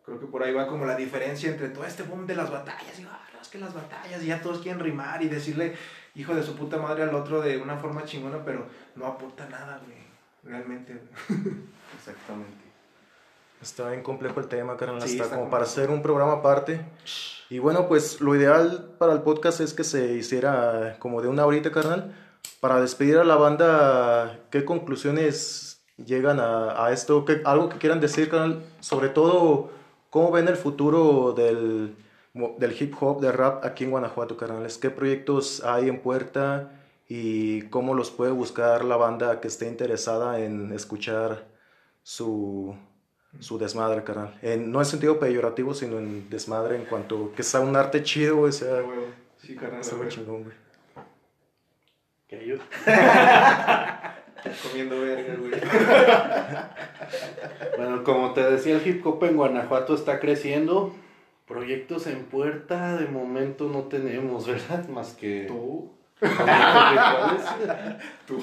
Creo que por ahí va como la diferencia entre todo este boom de las batallas. Y, ah, no, es que las batallas, y ya todos quieren rimar y decirle hijo de su puta madre al otro de una forma chingona, pero no aporta nada, güey. Realmente, güey. Exactamente. Está bien complejo el tema, carnal. Sí, está, está como para hacer un programa aparte. Y bueno, pues lo ideal para el podcast es que se hiciera como de una horita, carnal. Para despedir a la banda, ¿qué conclusiones llegan a, a esto? ¿Qué, algo que quieran decir, carnal. Sobre todo, ¿cómo ven el futuro del, del hip hop, del rap aquí en Guanajuato, carnales? ¿Qué proyectos hay en puerta? Y cómo los puede buscar la banda que esté interesada en escuchar su, su desmadre, carnal. En- no en sentido peyorativo, sino en desmadre en cuanto que sea un arte chido, güey, sea, Ah. Sí, carnal. chingón, güey. Que yo- Comiendo verga, güey. Bueno, como te decía, el hip hop en Guanajuato está creciendo. Proyectos en puerta de momento no tenemos, ¿verdad? Más que... ¿Tú? ¿Tú?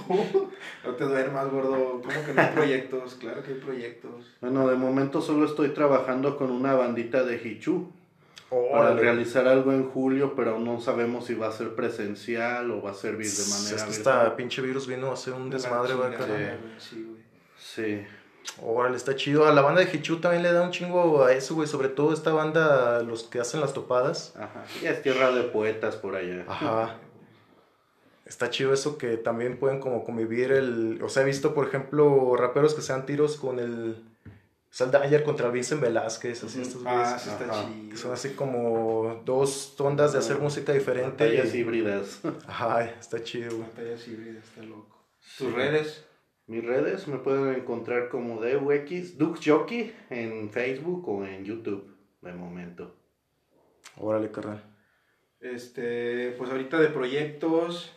No te duermas, gordo. ¿Cómo que no hay proyectos? Claro que hay proyectos. Bueno, de momento solo estoy trabajando con una bandita de Hichu para realizar algo en julio, pero aún no sabemos si va a ser presencial o va a servir de manera Es que esta pinche virus vino a hacer un De la desmadre, güey. Sí, güey. Sí. Órale, está chido. A la banda de Hichu también le da un chingo a eso, güey. Sobre todo esta banda, los que hacen las topadas. Ajá. Ya es tierra de poetas por allá. Ajá. Está chido eso que también pueden como convivir el... O sea, he visto, por ejemplo, raperos que se dan tiros con el... Danger contra Vincent Velázquez, así estos Ah, sí está chido. Son así como dos ondas de hacer música diferente. Batallas y- híbridas. Ajá, está chido, güey. Batallas híbridas, está loco. Tus redes. Mis redes me pueden encontrar como DUX, Dux Jockey en Facebook o en YouTube, de momento. Órale, carnal. Este, pues ahorita de proyectos,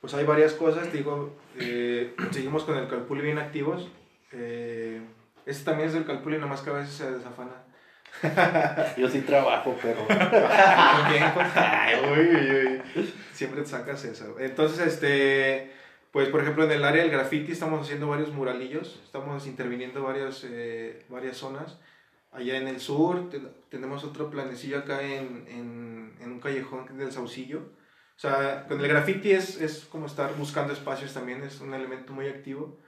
pues hay varias cosas, te digo, eh, seguimos con el Calpuli bien activos. Eh, este también es del Calpuli, nomás que a veces se desafana. Yo sí trabajo, Ay, uy, uy. Siempre te sacas eso. Entonces, este, pues por ejemplo en el área del graffiti estamos haciendo varios muralillos, estamos interviniendo varias, eh, varias zonas. Allá en el sur ten- tenemos otro planecillo acá en, en, en un callejón del Saucillo. O sea, con el graffiti es, es como estar buscando espacios también, es un elemento muy activo.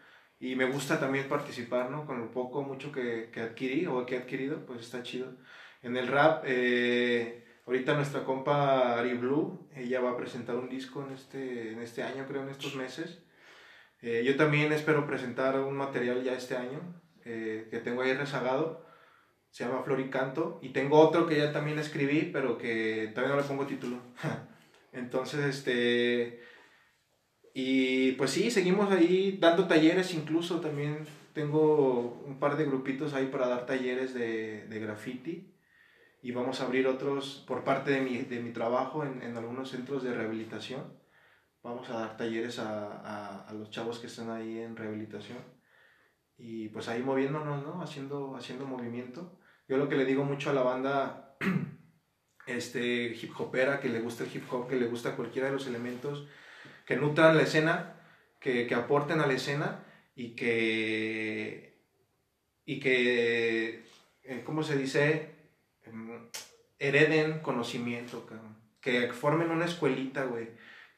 Y me gusta también participar, ¿no? Con lo poco, mucho que, que adquirí o que he adquirido, pues está chido. En el rap, eh, ahorita nuestra compa Ari Blue, ella va a presentar un disco en este, en este año, creo, en estos meses. Eh, yo también espero presentar un material ya este año, eh, que tengo ahí rezagado. Se llama Flor y Canto. Y tengo otro que ya también escribí, pero que todavía no le pongo título. Entonces, este... Y pues sí, seguimos ahí dando talleres, incluso también tengo un par de grupitos ahí para dar talleres de, de graffiti y vamos a abrir otros por parte de mi, de mi trabajo en, en algunos centros de rehabilitación. Vamos a dar talleres a, a, los chavos que están ahí en rehabilitación y pues ahí moviéndonos, ¿no? Haciendo, haciendo movimiento. Yo lo que le digo mucho a la banda este, hip hopera, que le gusta el hip hop, que le gusta cualquiera de los elementos, que nutran la escena, que, que aporten a la escena y que, y que eh, ¿cómo se dice? Em, hereden conocimiento, cabrón. que formen una escuelita, güey,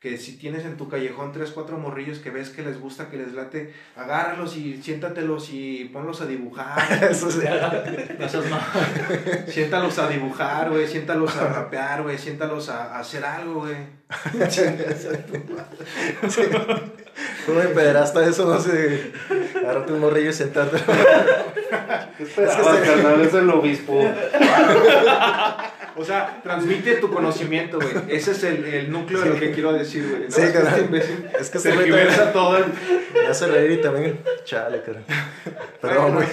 que si tienes en tu callejón tres, cuatro morrillos que ves que les gusta, que les late, agárralos y siéntatelos y ponlos a dibujar. Eso sí. No. siéntalos a dibujar, güey, siéntalos a rapear, güey, siéntalos a, a hacer algo, güey. ¿Cómo me pederasta eso? No sé. Agarrarte un morrillo y sentarte. ¿Qué esperabas, carnal? Es el obispo. O sea, transmite tu conocimiento, güey. Ese es el, el núcleo de lo que quiero decir, güey. ¿no? Sí, Es que carnal. este Es que se güey reversa todo. el- Me hace reír y también. Chale, cara. Perdón, güey.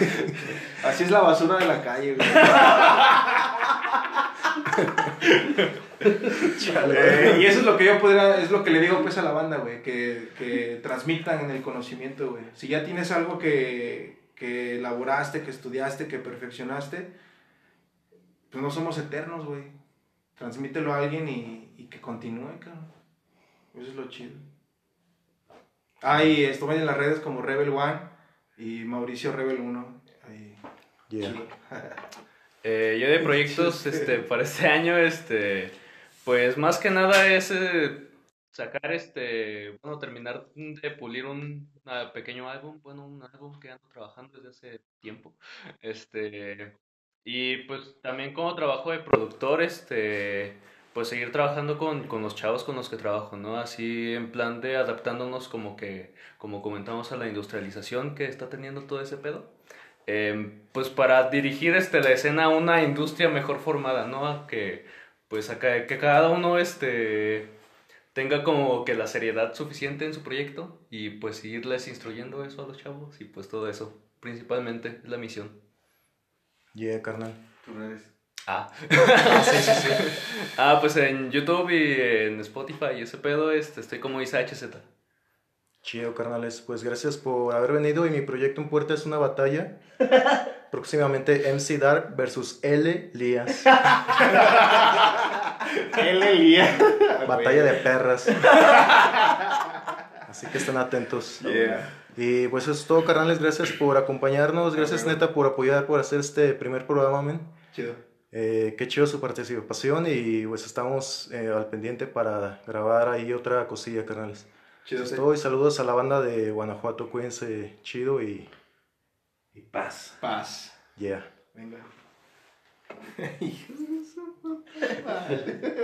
Así es la basura de la calle, güey. Chale, Eh, y eso es lo que yo podría, es lo que le digo pues a la banda, güey, que, que transmitan el conocimiento, güey. Si ya tienes algo que, que elaboraste, que estudiaste, que perfeccionaste, pues no somos eternos, güey. Transmítelo a alguien y, y que continúe, cabrón. Eso es lo chido. Ah, y estuve en las redes como Rebel One y Mauricio Rebel 1. Ahí. Yeah. chido. Eh, yo de proyectos este, para este año, este, pues más que nada es eh, sacar, este, bueno, terminar de pulir un pequeño álbum, bueno, un álbum que ando trabajando desde hace tiempo, este, y pues también como trabajo de productor, este, pues seguir trabajando con, con los chavos con los que trabajo, ¿no? Así en plan de adaptándonos como que, como comentamos a la industrialización que está teniendo todo ese pedo. Em, pues para dirigir este, la escena a una industria mejor formada, ¿no? A que pues a que, cada uno este, tenga como que la seriedad suficiente en su proyecto y pues irles instruyendo eso a los chavos y pues todo eso, principalmente es la misión. Yeah, carnal. Tus redes. Ah. Ah, sí, sí, sí. ah, pues en YouTube y en Spotify y ese pedo este, estoy como IsaHZ. Chido, carnales. Pues gracias por haber venido y mi proyecto en puerta es una batalla. Próximamente MC Dark versus L. Lías. L. Lía. Batalla de perras. Así que estén atentos. Yeah. Y pues eso es todo, carnales. Gracias por acompañarnos. Gracias, neta, por apoyar, por hacer este primer programa, men. Chido. Eh, qué chido su participación y pues estamos eh, al pendiente para grabar ahí otra cosilla, carnales. Chido. Eso es todo y saludos a la banda de Guanajuato. Cuídense chido y Y paz. Paz. yeah. Venga.